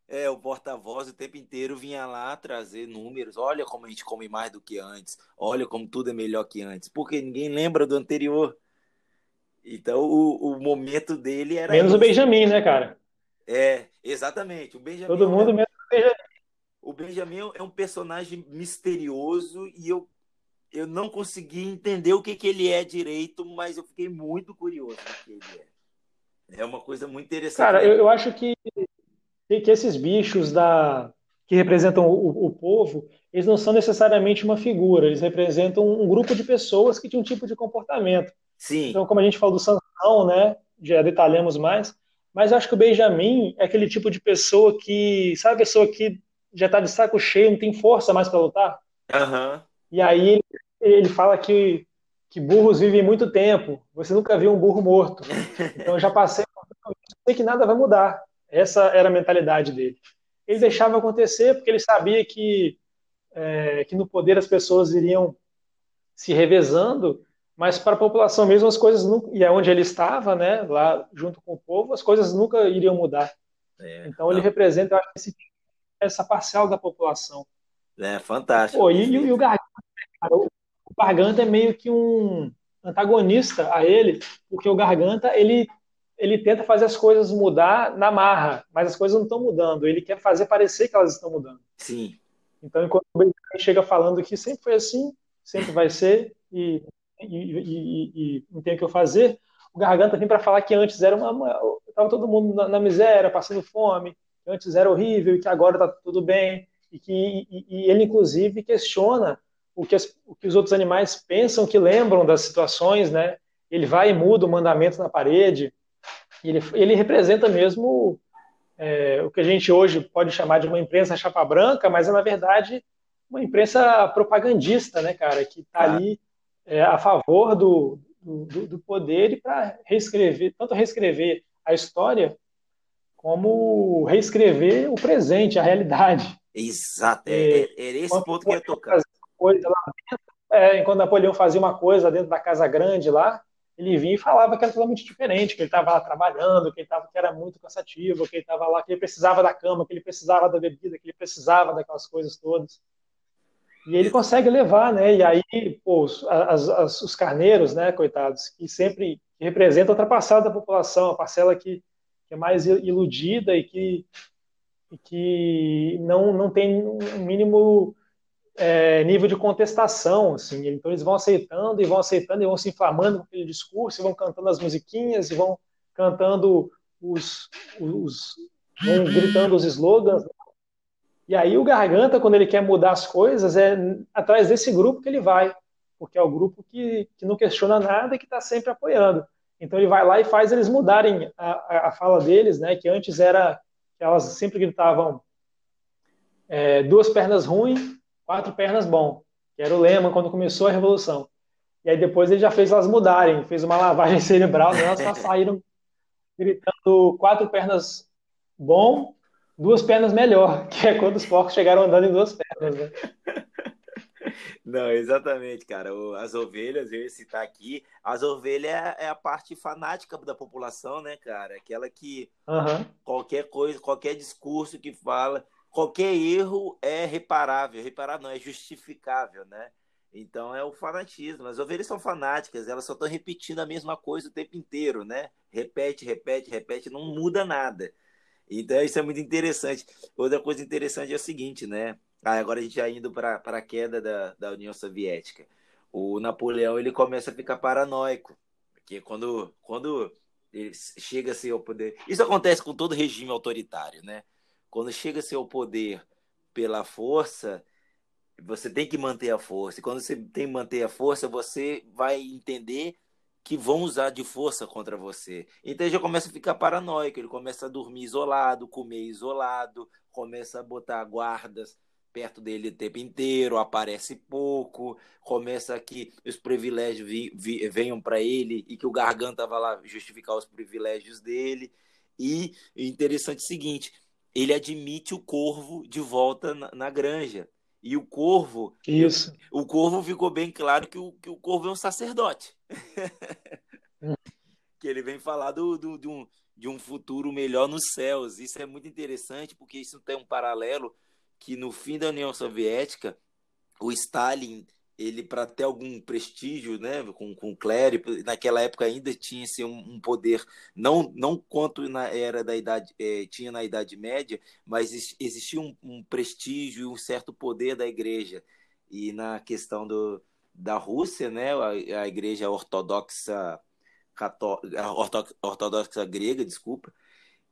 [SPEAKER 2] É, o porta-voz o tempo inteiro vinha lá trazer números. Olha como a gente come mais do que antes. Olha como tudo é melhor que antes. Porque ninguém lembra do anterior. Então, o, o momento dele era.
[SPEAKER 1] Menos isso. o Benjamin, né, cara?
[SPEAKER 2] É, exatamente. O Benjamin.
[SPEAKER 1] Todo mundo menos o Benjamin
[SPEAKER 2] o Benjamin é um personagem misterioso e eu, eu não consegui entender o que, que ele é direito, mas eu fiquei muito curioso do que ele é. É uma coisa muito interessante.
[SPEAKER 1] Cara, eu, eu acho que, que esses bichos da, que representam o, o, povo, eles não são necessariamente uma figura, eles representam um grupo de pessoas que tinham um tipo de comportamento.
[SPEAKER 2] Sim.
[SPEAKER 1] Então, como a gente falou do Sansão, né, já detalhamos mais, mas eu acho que o Benjamin é aquele tipo de pessoa que, sabe a pessoa que já tá de saco cheio, não tem força mais para lutar.
[SPEAKER 2] Uhum.
[SPEAKER 1] E aí ele, ele fala que, que burros vivem muito tempo. Você nunca viu um burro morto. <laughs> Então eu já passei, sei que nada vai mudar. Essa era a mentalidade dele. Ele deixava acontecer porque ele sabia que, é, que no poder as pessoas iriam se revezando, mas para a população mesmo as coisas não, e é onde ele estava, né, lá junto com o povo, as coisas nunca iriam mudar. É, então ele representa, eu acho, esse essa parcial da população.
[SPEAKER 2] É fantástico.
[SPEAKER 1] Pô, e, e, o Garganta, o Garganta é meio que um antagonista a ele, porque o Garganta ele ele tenta fazer as coisas mudar na marra, mas as coisas não estão mudando. Ele quer fazer parecer que elas estão mudando.
[SPEAKER 2] Sim.
[SPEAKER 1] Então, enquanto o Benjamin chega falando que sempre foi assim, sempre vai ser, e, e, e, e não tem o que eu fazer, o Garganta vem para falar que antes era uma, estava todo mundo na, na, miséria, passando fome, que antes era horrível e que agora está tudo bem, e que e, e ele, inclusive, questiona o que, as, o que os outros animais pensam que lembram das situações, né? Ele vai e muda o mandamento na parede, ele, ele representa mesmo é, o que a gente hoje pode chamar de uma imprensa chapa branca, mas é, na verdade, uma imprensa propagandista, né, cara, que está ali é, a favor do, do, do poder e para reescrever, tanto reescrever a história, como reescrever o presente, a realidade.
[SPEAKER 2] Exato, é, é, era esse ponto que eu ia tocar.
[SPEAKER 1] Coisa lá dentro, é, enquanto Napoleão fazia uma coisa dentro da Casa Grande lá, ele vinha e falava que era totalmente diferente, que ele estava lá trabalhando, que ele tava, que era muito cansativo, que ele estava lá, que ele precisava da cama, que ele precisava da bebida, que ele precisava daquelas coisas todas. E ele consegue levar, né? E aí, pô, os, as, as, os carneiros, né, coitados, que sempre representam outra parcela da população, a parcela que, que é mais iludida e que, e que não, não tem um mínimo é, nível de contestação, assim. Então eles vão aceitando e vão aceitando e vão se inflamando com aquele discurso, e vão cantando as musiquinhas e vão cantando os, os vão gritando os slogans. E aí o Garganta, quando ele quer mudar as coisas, é atrás desse grupo que ele vai, porque é o grupo que, que não questiona nada e que está sempre apoiando. Então ele vai lá e faz eles mudarem a, a, fala deles, né? Que antes era elas sempre gritavam é, duas pernas ruins quatro pernas bom, que era o lema quando começou a revolução. E aí depois ele já fez elas mudarem, fez uma lavagem <laughs> cerebral, e elas só saíram gritando quatro pernas bom, duas pernas melhor, <laughs> que é quando os porcos chegaram andando em duas pernas, né? <laughs>
[SPEAKER 2] Não, exatamente, cara. As ovelhas, eu ia citar aqui, as ovelhas é, é a parte fanática da população, né, cara? Aquela que uhum. qualquer coisa, qualquer discurso que fala, qualquer erro é reparável. Reparável não, é justificável, né? Então é o fanatismo. As ovelhas são fanáticas, elas só estão repetindo a mesma coisa o tempo inteiro, né? Repete, repete, repete, não muda nada. Então isso é muito interessante. Outra coisa interessante é o seguinte, né? Ah, agora a gente já indo para a queda da, da União Soviética. O Napoleão ele começa a ficar paranoico, porque quando, quando chega assim ao poder. Isso acontece com todo regime autoritário, né? Quando chega-se ao poder pela força, você tem que manter a força. E quando você tem que manter a força, você vai entender que vão usar de força contra você. Então ele já começa a ficar paranoico, ele começa a dormir isolado, comer isolado, começa a botar guardas perto dele o tempo inteiro, aparece pouco, começa que os privilégios vi, vi, venham para ele e que o garganta vai lá justificar os privilégios dele. E interessante é o seguinte, ele admite o corvo de volta na, na granja. E o corvo.
[SPEAKER 1] Isso.
[SPEAKER 2] O corvo ficou bem claro que o, que o corvo é um sacerdote. <laughs> que ele vem falar do, do, de, um, de um futuro melhor nos céus. Isso é muito interessante, porque isso tem um paralelo que no fim da União Soviética, o Stalin ele para ter algum prestígio, né, com, com o clero, naquela época ainda tinha assim, um, um, poder não não quanto na era da idade é, tinha na idade média, mas existia um, um prestígio e um certo poder da igreja e na questão do, da Rússia, né, a, a igreja ortodoxa católica, ortodoxa grega, desculpa.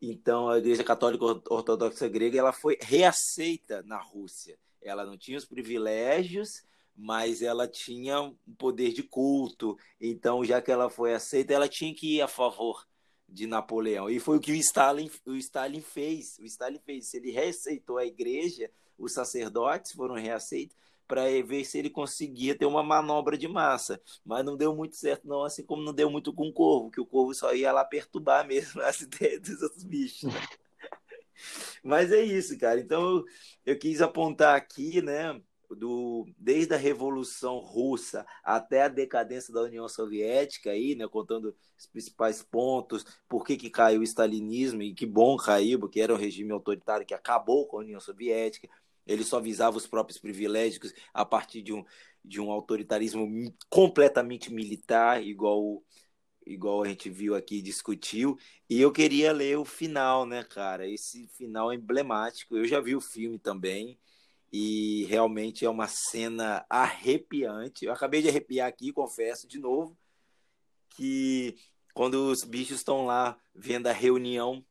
[SPEAKER 2] Então a igreja católica ortodoxa grega ela foi reaceita na Rússia. Ela não tinha os privilégios mas ela tinha um poder de culto, então já que ela foi aceita, ela tinha que ir a favor de Napoleão. E foi o que o Stalin, o Stalin fez. O Stalin fez. Ele reaceitou a igreja, os sacerdotes foram reaceitos para ver se ele conseguia ter uma manobra de massa. Mas não deu muito certo, não, assim como não deu muito com o corvo, que o corvo só ia lá perturbar <laughs> mesmo as ideias dos outros bichos. Né? <laughs> Mas é isso, cara. Então eu quis apontar aqui, né? Do, desde a Revolução Russa até a decadência da União Soviética, aí, né, contando os principais pontos, por que, que caiu o stalinismo, e que bom caiu, porque era um regime autoritário que acabou com a União Soviética, ele só visava os próprios privilégios a partir de um, de um autoritarismo completamente militar, igual, igual a gente viu aqui discutiu. E eu queria ler o final, né, cara? Esse final emblemático. Eu já vi o filme também e realmente é uma cena arrepiante. Eu acabei de arrepiar aqui, confesso de novo, que quando os bichos estão lá vendo a reunião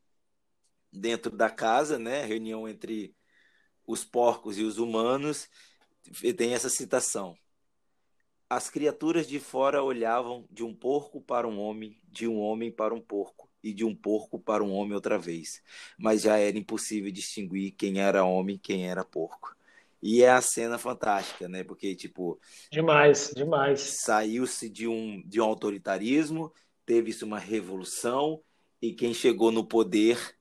[SPEAKER 2] dentro da casa, né, reunião entre os porcos e os humanos, tem essa citação. As criaturas de fora olhavam de um porco para um homem, de um homem para um porco, e de um porco para um homem outra vez, mas já era impossível distinguir quem era homem e quem era porco. E é a cena fantástica, né? Porque, tipo.
[SPEAKER 1] Demais, demais.
[SPEAKER 2] Saiu-se de um, de um autoritarismo, teve-se uma revolução, e quem chegou no poder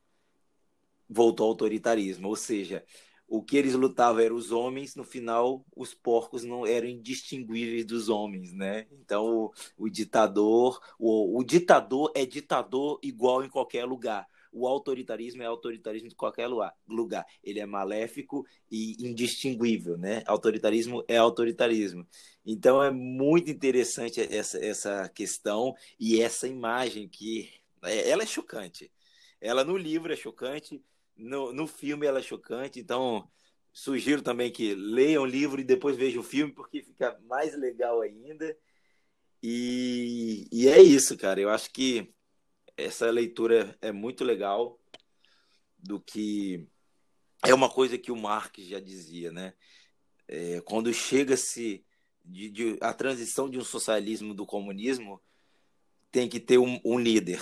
[SPEAKER 2] voltou ao autoritarismo. Ou seja, o que eles lutavam eram os homens, no final, os porcos não eram indistinguíveis dos homens, né? Então, o, o ditador, o, o ditador é ditador igual em qualquer lugar o autoritarismo é autoritarismo de qualquer lugar. Ele é maléfico e indistinguível, né? Autoritarismo é autoritarismo. Então é muito interessante essa, essa questão e essa imagem que é, ela é chocante. Ela no livro é chocante, no, no filme ela é chocante, então sugiro também que leiam o livro e depois vejam o filme, porque fica mais legal ainda. E, e é isso, cara. Eu acho que essa leitura é muito legal do que é uma coisa que o Marx já dizia, né? É, quando chega-se de, de, a transição de um socialismo do comunismo, tem que ter um, um líder,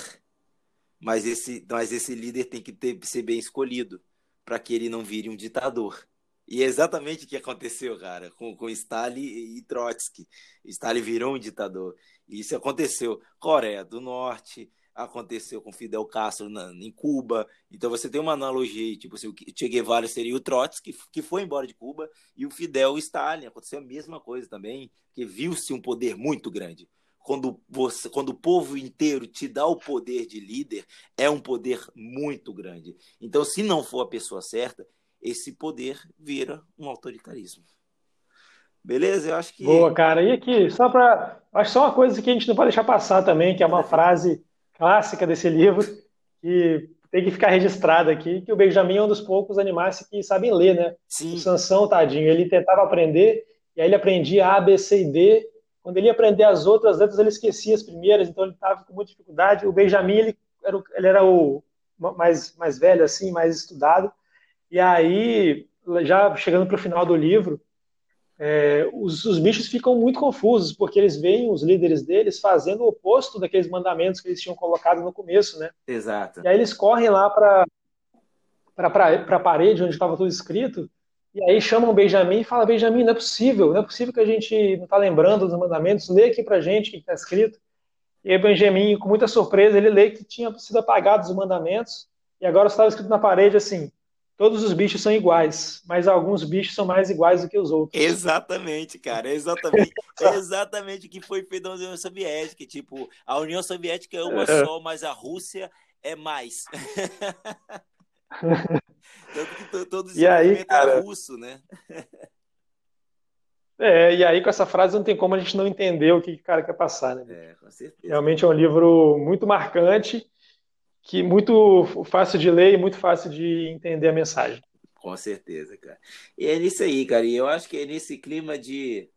[SPEAKER 2] mas esse, mas esse líder tem que ter, ser bem escolhido para que ele não vire um ditador. E é exatamente o que aconteceu, cara, com, com Stalin e Trotsky. Stalin virou um ditador. E isso aconteceu. Coreia do Norte, aconteceu com Fidel Castro na, em Cuba. Então você tem uma analogia, tipo assim, o Che Guevara seria o Trotsky, que foi embora de Cuba, e o Fidel Stalin. Aconteceu a mesma coisa também, que viu-se um poder muito grande. Quando, você, quando o povo inteiro te dá o poder de líder, é um poder muito grande. Então, se não for a pessoa certa, esse poder vira um autoritarismo. Beleza? Eu acho que.
[SPEAKER 1] Boa, cara. E aqui, só para. Acho só uma coisa que a gente não pode deixar passar também, que é uma <laughs> frase clássica desse livro, que tem que ficar registrado aqui, que o Benjamin é um dos poucos animais que sabem ler, né?
[SPEAKER 2] Sim.
[SPEAKER 1] O Sansão, tadinho, ele tentava aprender, e aí ele aprendia A, B, C e D. Quando ele ia aprender as outras letras, ele esquecia as primeiras, então ele estava com muita dificuldade. O Benjamin, ele era o, ele era o mais, mais velho, assim, mais estudado. E aí, já chegando para o final do livro, é, os, os, bichos ficam muito confusos, porque eles veem os líderes deles fazendo o oposto daqueles mandamentos que eles tinham colocado no começo, né?
[SPEAKER 2] Exato.
[SPEAKER 1] E aí eles correm lá para a parede onde estava tudo escrito, e aí chamam o Benjamin e falam, Benjamin, não é possível, não é possível que a gente não está lembrando dos mandamentos, lê aqui para gente o que está escrito. E aí Benjamin, com muita surpresa, ele lê que tinha sido apagados os mandamentos, e agora estava escrito na parede assim, todos os bichos são iguais, mas alguns bichos são mais iguais do que os outros.
[SPEAKER 2] Exatamente, cara. Exatamente, exatamente o que foi feito na União Soviética. Tipo, a União Soviética é uma é. só, mas a Rússia é mais. <laughs> Tanto que todos
[SPEAKER 1] e aí, cara,
[SPEAKER 2] é russo, né?
[SPEAKER 1] É, e aí com essa frase não tem como a gente não entender o que o cara quer passar, né?
[SPEAKER 2] É, com certeza.
[SPEAKER 1] Realmente é um livro muito marcante que muito fácil de ler e muito fácil de entender a mensagem.
[SPEAKER 2] Com certeza, cara. E é nisso aí, cara. E eu acho que é nesse clima de,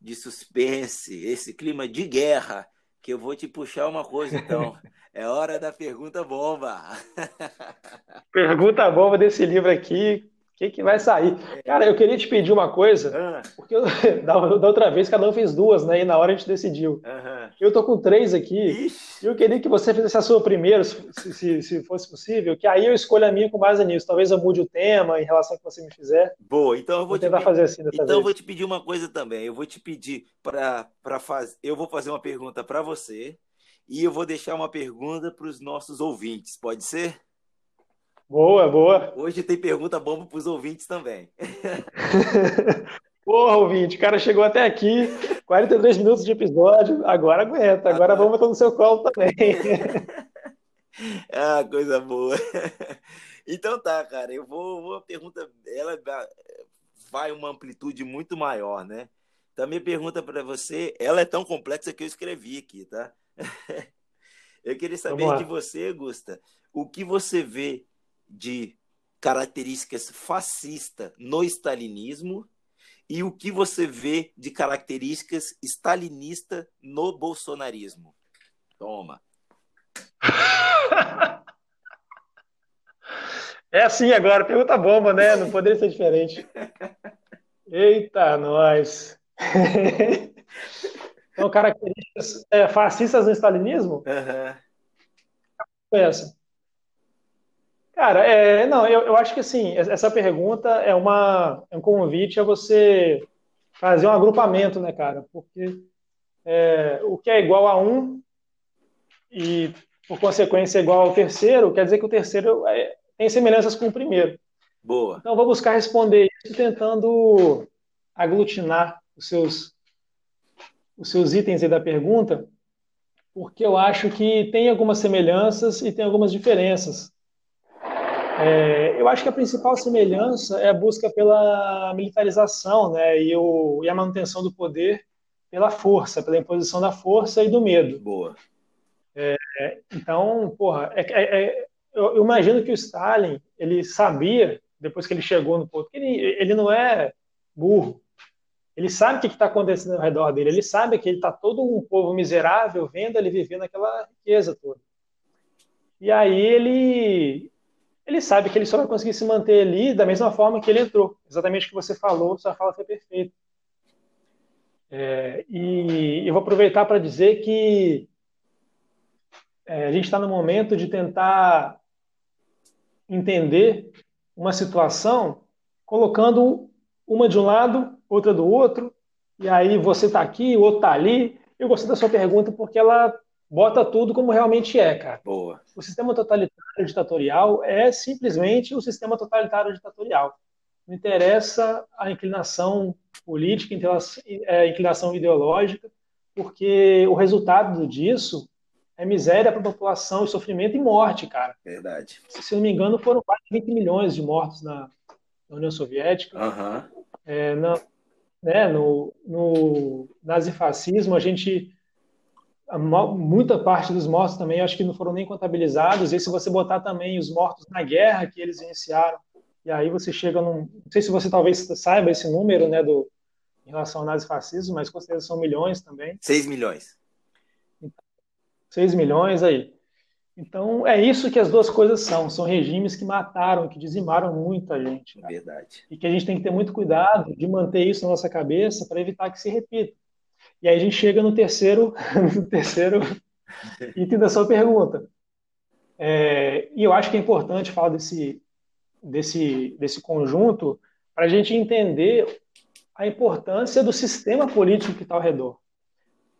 [SPEAKER 2] de suspense, esse clima de guerra, que eu vou te puxar uma coisa, então. <laughs> É hora da pergunta bomba. <laughs>
[SPEAKER 1] pergunta bomba desse livro aqui, que, que vai sair? Cara, eu queria te pedir uma coisa, ah. porque eu, <laughs> da, da, outra vez cada um fez duas, né? E na hora a gente decidiu.
[SPEAKER 2] Uhum.
[SPEAKER 1] Eu tô com três aqui, e eu queria que você fizesse a sua primeiro, se, se, se, fosse possível, que aí eu escolho a minha com base nisso. Talvez eu mude o tema em relação ao que você me fizer.
[SPEAKER 2] Boa, então eu vou, vou
[SPEAKER 1] tentar
[SPEAKER 2] te...
[SPEAKER 1] fazer assim dessa
[SPEAKER 2] Então
[SPEAKER 1] vez.
[SPEAKER 2] eu vou te pedir uma coisa também. Eu vou te pedir para fazer. Eu vou fazer uma pergunta para você e eu vou deixar uma pergunta para os nossos ouvintes. Pode ser?
[SPEAKER 1] Boa, boa.
[SPEAKER 2] Hoje tem pergunta bomba para os ouvintes também. <laughs>
[SPEAKER 1] Porra, ouvinte, o cara chegou até aqui, 43 minutos de episódio, agora aguenta, agora a bomba tá no seu colo também. <laughs>
[SPEAKER 2] ah, coisa boa. Então tá, cara, eu vou, uma pergunta, ela vai uma amplitude muito maior, né? Então, minha pergunta para você, ela é tão complexa que eu escrevi aqui, tá? <laughs> Eu queria saber de você, Gusta, o que você vê de características fascistas no stalinismo e o que você vê de características stalinistas no bolsonarismo. Toma. <laughs>
[SPEAKER 1] É assim agora, pergunta bomba, né? Não poderia ser diferente. Eita, nós. <laughs> Então, características é, fascistas no stalinismo?
[SPEAKER 2] Uhum.
[SPEAKER 1] foi essa. Cara, é, não, eu, eu acho que assim, essa pergunta é, uma, é um convite a você fazer um agrupamento, né, cara? Porque é, o que é igual a um e, por consequência, é igual ao terceiro, quer dizer que o terceiro é, tem semelhanças com o primeiro.
[SPEAKER 2] Boa.
[SPEAKER 1] Então, vou buscar responder isso tentando aglutinar os seus, os seus itens aí da pergunta, porque eu acho que tem algumas semelhanças e tem algumas diferenças. É, eu acho que a principal semelhança é a busca pela militarização né, e, o, e a manutenção do poder pela força, pela imposição da força e do medo.
[SPEAKER 2] Boa.
[SPEAKER 1] É, então, porra, é, é, é eu, imagino que o Stalin, ele sabia, depois que ele chegou no poder, ele, ele não é burro. Ele sabe o que está acontecendo ao redor dele. Ele sabe que ele está todo um povo miserável vendo ele viver naquela riqueza toda. E aí ele ele sabe que ele só vai conseguir se manter ali da mesma forma que ele entrou. Exatamente o que você falou, sua fala foi perfeita. É, e eu vou aproveitar para dizer que é, a gente está no momento de tentar entender uma situação colocando uma de um lado, outra do outro, e aí você está aqui, o outro está ali. Eu gostei da sua pergunta porque ela bota tudo como realmente é, cara.
[SPEAKER 2] Boa.
[SPEAKER 1] O sistema totalitário ditatorial é simplesmente o sistema totalitário ditatorial. Não interessa a inclinação política, a é, inclinação ideológica, porque o resultado disso é miséria para a população, e sofrimento e morte, cara.
[SPEAKER 2] Verdade.
[SPEAKER 1] Se não me engano, foram quase 20 milhões de mortos na, na União Soviética.
[SPEAKER 2] Uhum.
[SPEAKER 1] É, na, né, no, no nazifascismo, a gente muita parte dos mortos também acho que não foram nem contabilizados. E se você botar também os mortos na guerra que eles iniciaram, e aí você chega num. Não sei se você talvez saiba esse número, né, do, em relação ao nazifascismo, mas com certeza são milhões também.
[SPEAKER 2] 6 milhões.
[SPEAKER 1] 6 milhões aí. Então, é isso que as duas coisas são. São regimes que mataram, que dizimaram muita gente.
[SPEAKER 2] Cara. Verdade.
[SPEAKER 1] E que a gente tem que ter muito cuidado de manter isso na nossa cabeça para evitar que se repita. E aí a gente chega no terceiro, <laughs> no terceiro item da sua pergunta. É, e eu acho que é importante falar desse, desse, desse conjunto para a gente entender a importância do sistema político que está ao redor.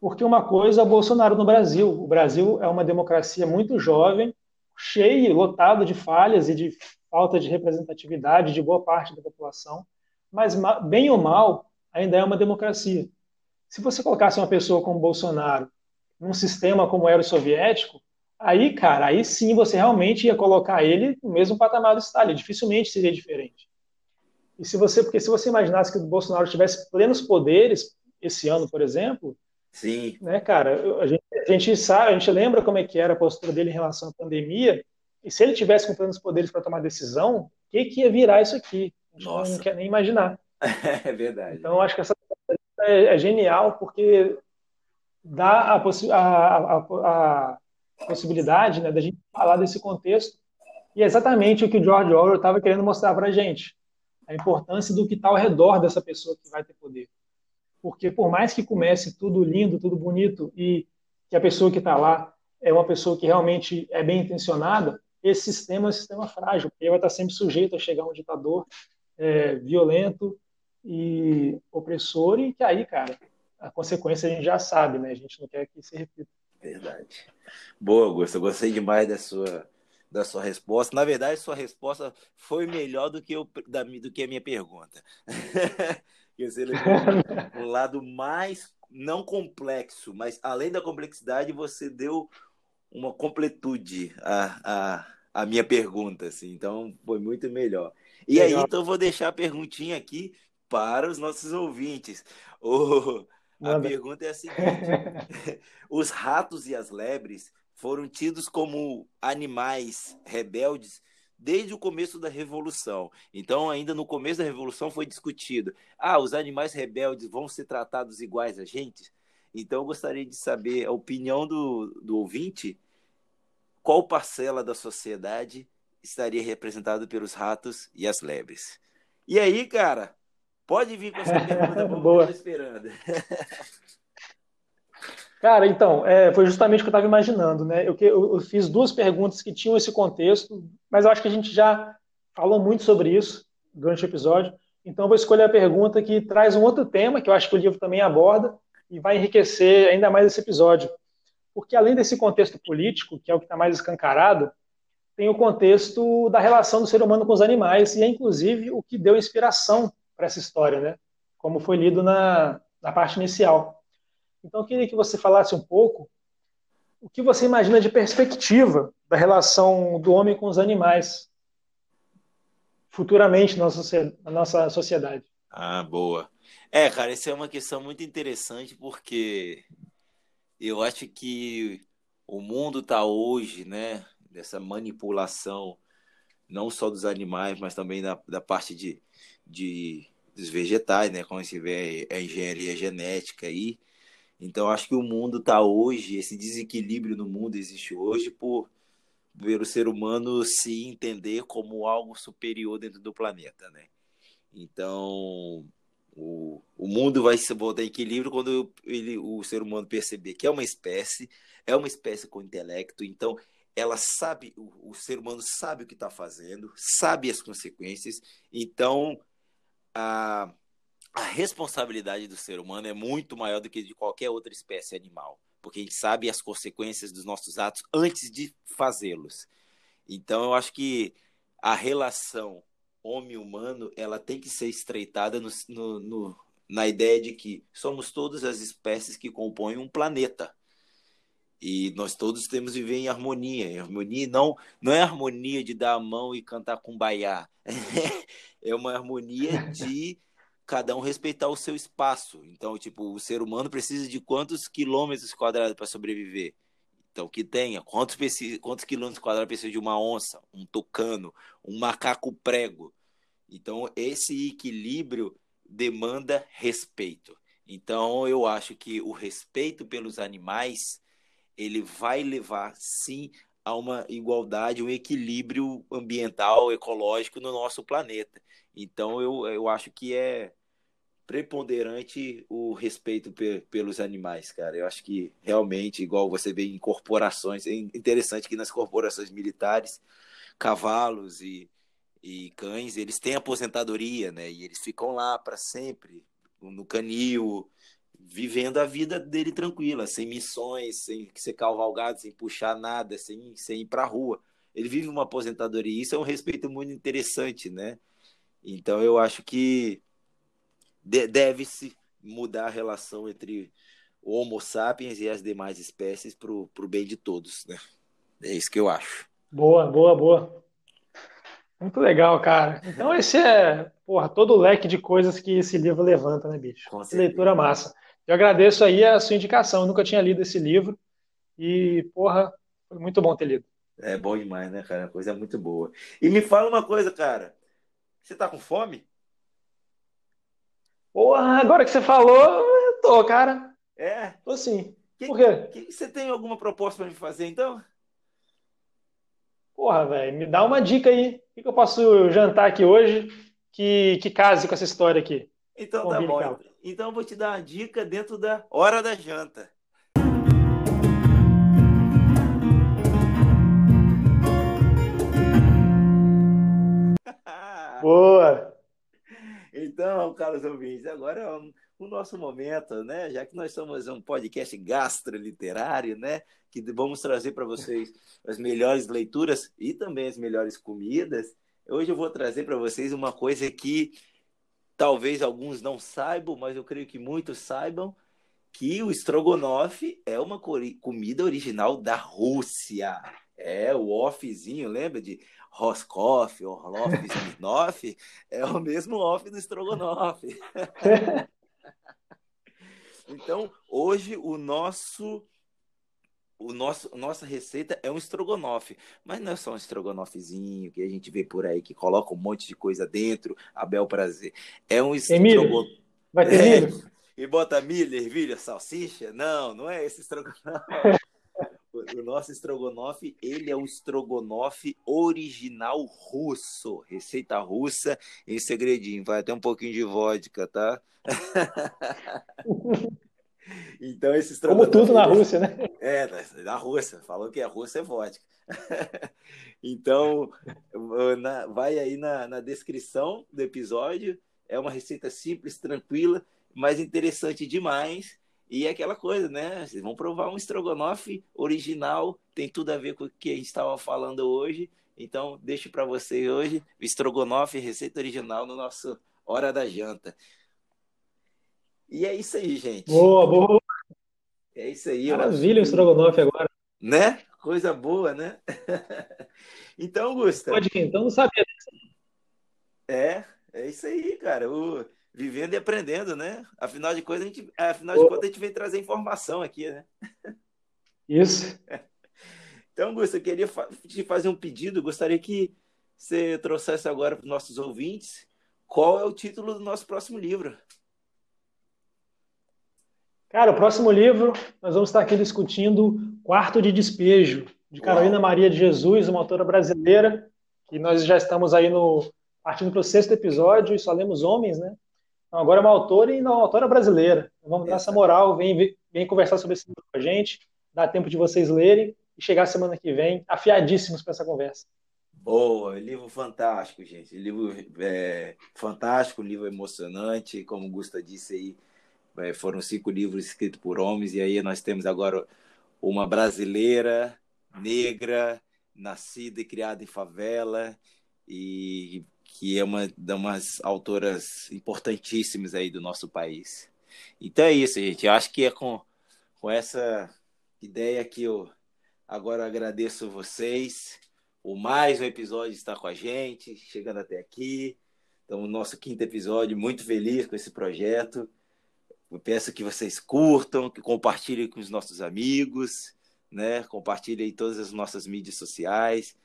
[SPEAKER 1] Porque uma coisa é Bolsonaro no Brasil. O Brasil é uma democracia muito jovem, cheia, lotada de falhas e de falta de representatividade de boa parte da população, mas bem ou mal ainda é uma democracia. Se você colocasse uma pessoa como Bolsonaro num sistema como era o soviético, aí, cara, aí sim você realmente ia colocar ele no mesmo patamar do Stalin. Dificilmente seria diferente. E se você, porque se você imaginasse que o Bolsonaro tivesse plenos poderes esse ano, por exemplo,
[SPEAKER 2] sim,
[SPEAKER 1] né, cara, a gente, a gente sabe, a gente lembra como é que era a postura dele em relação à pandemia. E se ele tivesse com plenos poderes para tomar decisão, o que, que ia virar isso aqui? A gente Nossa. não quer nem imaginar. <laughs>
[SPEAKER 2] É verdade.
[SPEAKER 1] Então, acho que essa é, é genial porque dá a, possi a, a, a possibilidade né, da gente falar desse contexto e é exatamente o que o George Orwell estava querendo mostrar para a gente. A importância do que está ao redor dessa pessoa que vai ter poder. Porque por mais que comece tudo lindo, tudo bonito e que a pessoa que está lá é uma pessoa que realmente é bem intencionada, esse sistema é um sistema frágil, porque ele vai estar sempre sujeito a chegar um ditador é, violento e opressor, e que aí, cara, a consequência a gente já sabe, né? A gente não quer que se repita.
[SPEAKER 2] Verdade. Boa, Augusto. Eu gostei demais da sua, da sua resposta. Na verdade, sua resposta foi melhor do que, eu, da, do que a minha pergunta. Você levou um lado mais, não complexo, mas além da complexidade, você deu uma completude à, à, à minha pergunta. Assim. Então, foi muito melhor. E Legal. aí, então, eu vou deixar a perguntinha aqui para os nossos ouvintes. A pergunta é a seguinte: <laughs> <laughs> os ratos e as lebres foram tidos como animais rebeldes desde o começo da revolução. Então, ainda no começo da revolução foi discutido: ah, os animais rebeldes vão ser tratados iguais a gente? Então, eu gostaria de saber a opinião do, do ouvinte. Qual parcela da sociedade estaria representada pelos ratos e as lebres? E aí, cara, Pode vir com essa pergunta, <laughs>
[SPEAKER 1] Boa.
[SPEAKER 2] esperando. <laughs>
[SPEAKER 1] Cara, então, é, foi justamente o que eu estava imaginando, né? Eu, eu, eu, fiz duas perguntas que tinham esse contexto, mas eu acho que a gente já falou muito sobre isso durante o episódio. Então, eu vou escolher a pergunta que traz um outro tema, que eu acho que o livro também aborda, e vai enriquecer ainda mais esse episódio. Porque, além desse contexto político, que é o que está mais escancarado, tem o contexto da relação do ser humano com os animais, e é inclusive o que deu inspiração para essa história, né? Como foi lido na, na parte inicial. Então, eu queria que você falasse um pouco o que você imagina de perspectiva da relação do homem com os animais futuramente na nossa, nossa sociedade.
[SPEAKER 2] Ah, boa. É, cara, essa é uma questão muito interessante porque eu acho que o mundo está hoje, né, dessa manipulação não só dos animais, mas também da, da parte de, de dos vegetais, né, como se vê a engenharia genética aí. Então, acho que o mundo está hoje, esse desequilíbrio no mundo existe hoje por ver o ser humano se entender como algo superior dentro do planeta, né? Então, o, o mundo vai se voltar em equilíbrio quando ele, o ser humano perceber que é uma espécie, é uma espécie com intelecto, então ela sabe, o, o ser humano sabe o que está fazendo, sabe as consequências, então a a responsabilidade do ser humano é muito maior do que de qualquer outra espécie animal, porque a gente sabe as consequências dos nossos atos antes de fazê-los. Então, eu acho que a relação homem-humano ela tem que ser estreitada no, no, no, na ideia de que somos todas as espécies que compõem um planeta. E nós todos temos que viver em harmonia. Harmonia não, não é harmonia de dar a mão e cantar com baiá. <laughs> é uma harmonia de cada um respeitar o seu espaço. Então, tipo, o ser humano precisa de quantos quilômetros quadrados para sobreviver? Então, que tenha. Quantos, quantos quilômetros quadrados precisa de uma onça, um tucano, um macaco prego? Então, esse equilíbrio demanda respeito. Então, eu acho que o respeito pelos animais ele vai levar, sim, a uma igualdade, um equilíbrio ambiental, ecológico no nosso planeta. Então, eu, eu acho que é preponderante o respeito pe pelos animais, cara. Eu acho que realmente, igual você vê em corporações, é interessante que nas corporações militares, cavalos e, e cães, eles têm aposentadoria, né? E eles ficam lá para sempre, no canil, vivendo a vida dele tranquila, sem missões, sem ser cavalgado, sem puxar nada, sem, sem ir para a rua. Ele vive uma aposentadoria. Isso é um respeito muito interessante, né? Então eu acho que deve-se mudar a relação entre o Homo sapiens e as demais espécies para o bem de todos, né? É isso que eu acho.
[SPEAKER 1] Boa, boa, boa. Muito legal, cara. <laughs> Então esse é, porra, todo o leque de coisas que esse livro levanta, né, bicho? Leitura massa. Eu agradeço aí a sua indicação. Eu nunca tinha lido esse livro e, porra, foi muito bom ter lido.
[SPEAKER 2] É bom demais, né, cara? Coisa é muito boa. E me fala uma coisa, cara. Você tá com fome?
[SPEAKER 1] Porra, agora que você falou, eu tô, cara.
[SPEAKER 2] É?
[SPEAKER 1] Tô sim.
[SPEAKER 2] Que, Por quê? Que, você tem alguma proposta para me fazer, então?
[SPEAKER 1] Porra, velho, me dá uma dica aí. O que eu posso jantar aqui hoje que, que case com essa história aqui?
[SPEAKER 2] Então tá bom. Então eu vou te dar uma dica dentro da hora da janta. <laughs>
[SPEAKER 1] Boa!
[SPEAKER 2] Então, caros ouvintes, agora é o nosso momento, né? Já que nós somos um podcast gastroliterário, né? Que vamos trazer para vocês as melhores leituras e também as melhores comidas. Hoje eu vou trazer para vocês uma coisa que talvez alguns não saibam, mas eu creio que muitos saibam, que o estrogonofe é uma comida original da Rússia. É, o offzinho, lembra de Roscoff, Orloff, <laughs> Smirnoff, é o mesmo off do Strogonoff. <laughs> então, hoje o nosso o nosso nossa receita é um estrogonofe, mas não é só um estrogonofezinho que a gente vê por aí que coloca um monte de coisa dentro, a bel prazer. É um estrogonofe.
[SPEAKER 1] Vai ter
[SPEAKER 2] é, milho? E bota milho, ervilha, salsicha? Não, não é esse estrogonofe. <laughs> o nosso estrogonofe, ele é um estrogonofe original russo, receita russa em segredinho, vai até um pouquinho de vodka, tá? <laughs> Então, esses
[SPEAKER 1] Como tudo na Rússia, né?
[SPEAKER 2] É, na Rússia. Falou que a Rússia é vodka. <laughs> então, na, vai aí na, na descrição do episódio. É uma receita simples, tranquila, mas interessante demais. E é aquela coisa, né? Vocês vão provar um estrogonofe original, tem tudo a ver com o que a gente estava falando hoje. Então, deixo para vocês hoje o estrogonofe, receita original no nosso Hora da Janta. E é isso aí, gente.
[SPEAKER 1] Boa, boa.
[SPEAKER 2] É isso aí.
[SPEAKER 1] Maravilha o estrogonofe agora.
[SPEAKER 2] Né? Coisa boa, né? <laughs> então, Gusta.
[SPEAKER 1] Pode que então não sabia disso.
[SPEAKER 2] É, é isso aí, cara. O vivendo e aprendendo, né? Afinal de contas, a gente, afinal de contas, a gente vem trazer informação aqui, né?
[SPEAKER 1] Isso. <laughs>
[SPEAKER 2] Então, Augusto, eu queria te fazer um pedido. Gostaria que você trouxesse agora para os nossos ouvintes qual é o título do nosso próximo livro.
[SPEAKER 1] Cara, o próximo livro nós vamos estar aqui discutindo Quarto de Despejo, de Carolina. Maria de Jesus, uma autora brasileira, que nós já estamos aí no partindo para o sexto episódio e só lemos homens, né? Então, agora é uma autora e uma autora brasileira. Então, vamos dar essa moral, vem, vem conversar sobre esse livro com a gente, dá tempo de vocês lerem e chegar semana que vem afiadíssimos para essa conversa.
[SPEAKER 2] Boa, livro fantástico, gente. Livro é, fantástico, livro emocionante, como o Gusta disse aí, é, foram cinco livros escritos por homens, e aí nós temos agora uma brasileira, negra, nascida e criada em favela, e que é uma das autoras importantíssimas aí do nosso país. Então é isso, gente. Eu acho que é com, com essa ideia que eu agora agradeço vocês. O mais um episódio está com a gente, chegando até aqui. Então, o nosso quinto episódio, muito feliz com esse projeto. Eu peço que vocês curtam, que compartilhem com os nossos amigos, né? Compartilhem em todas as nossas mídias sociais.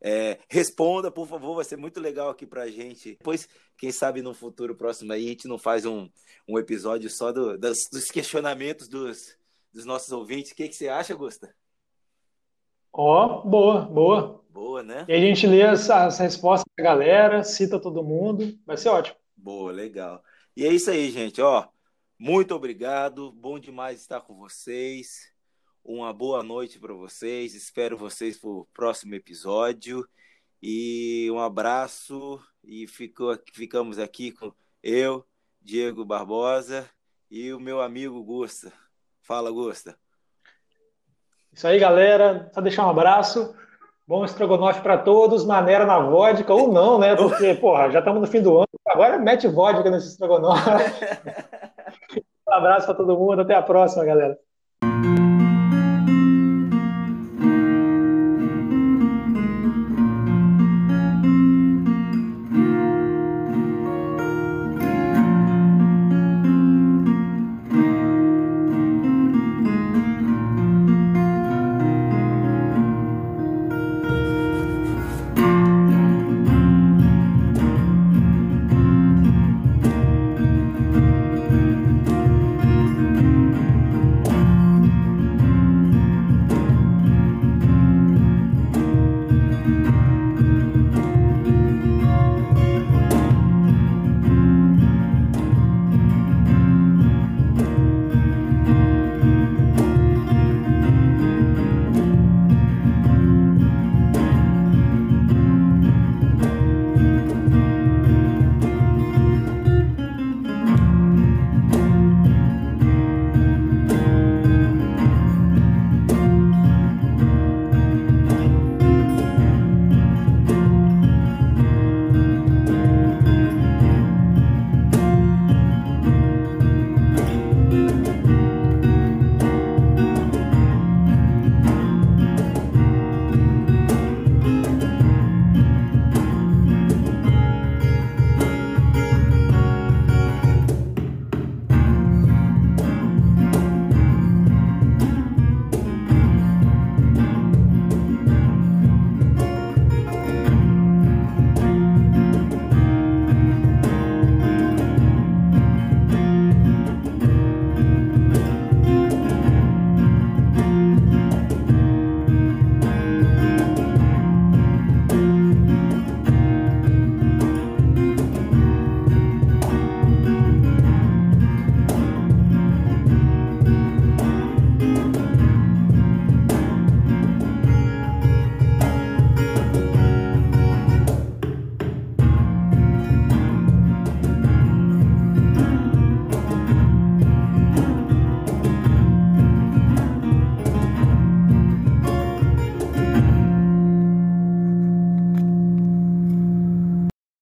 [SPEAKER 2] É, responda, por favor, vai ser muito legal aqui pra gente. Depois, quem sabe no futuro próximo aí, a gente não faz um, um episódio só do, das, dos questionamentos dos, dos nossos ouvintes. O que, que você acha, Gusta?
[SPEAKER 1] Ó, oh, boa, boa.
[SPEAKER 2] Boa, né?
[SPEAKER 1] E a gente lê as, as respostas da galera, cita todo mundo, vai ser ótimo.
[SPEAKER 2] Boa, legal. E é isso aí, gente, ó. Muito obrigado, bom demais estar com vocês. Uma boa noite para vocês. Espero vocês para o próximo episódio. E um abraço. E ficou, ficamos aqui com eu, Diego Barbosa, e o meu amigo Gusta. Fala, Gusta.
[SPEAKER 1] Isso aí, galera. Só deixar um abraço. Bom estrogonofe para todos, maneira na vodka, ou não, né? Porque, <laughs> porra, já estamos no fim do ano. Agora mete vodka nesse estrogonofe. <laughs> abraço para todo mundo. Até a próxima, galera.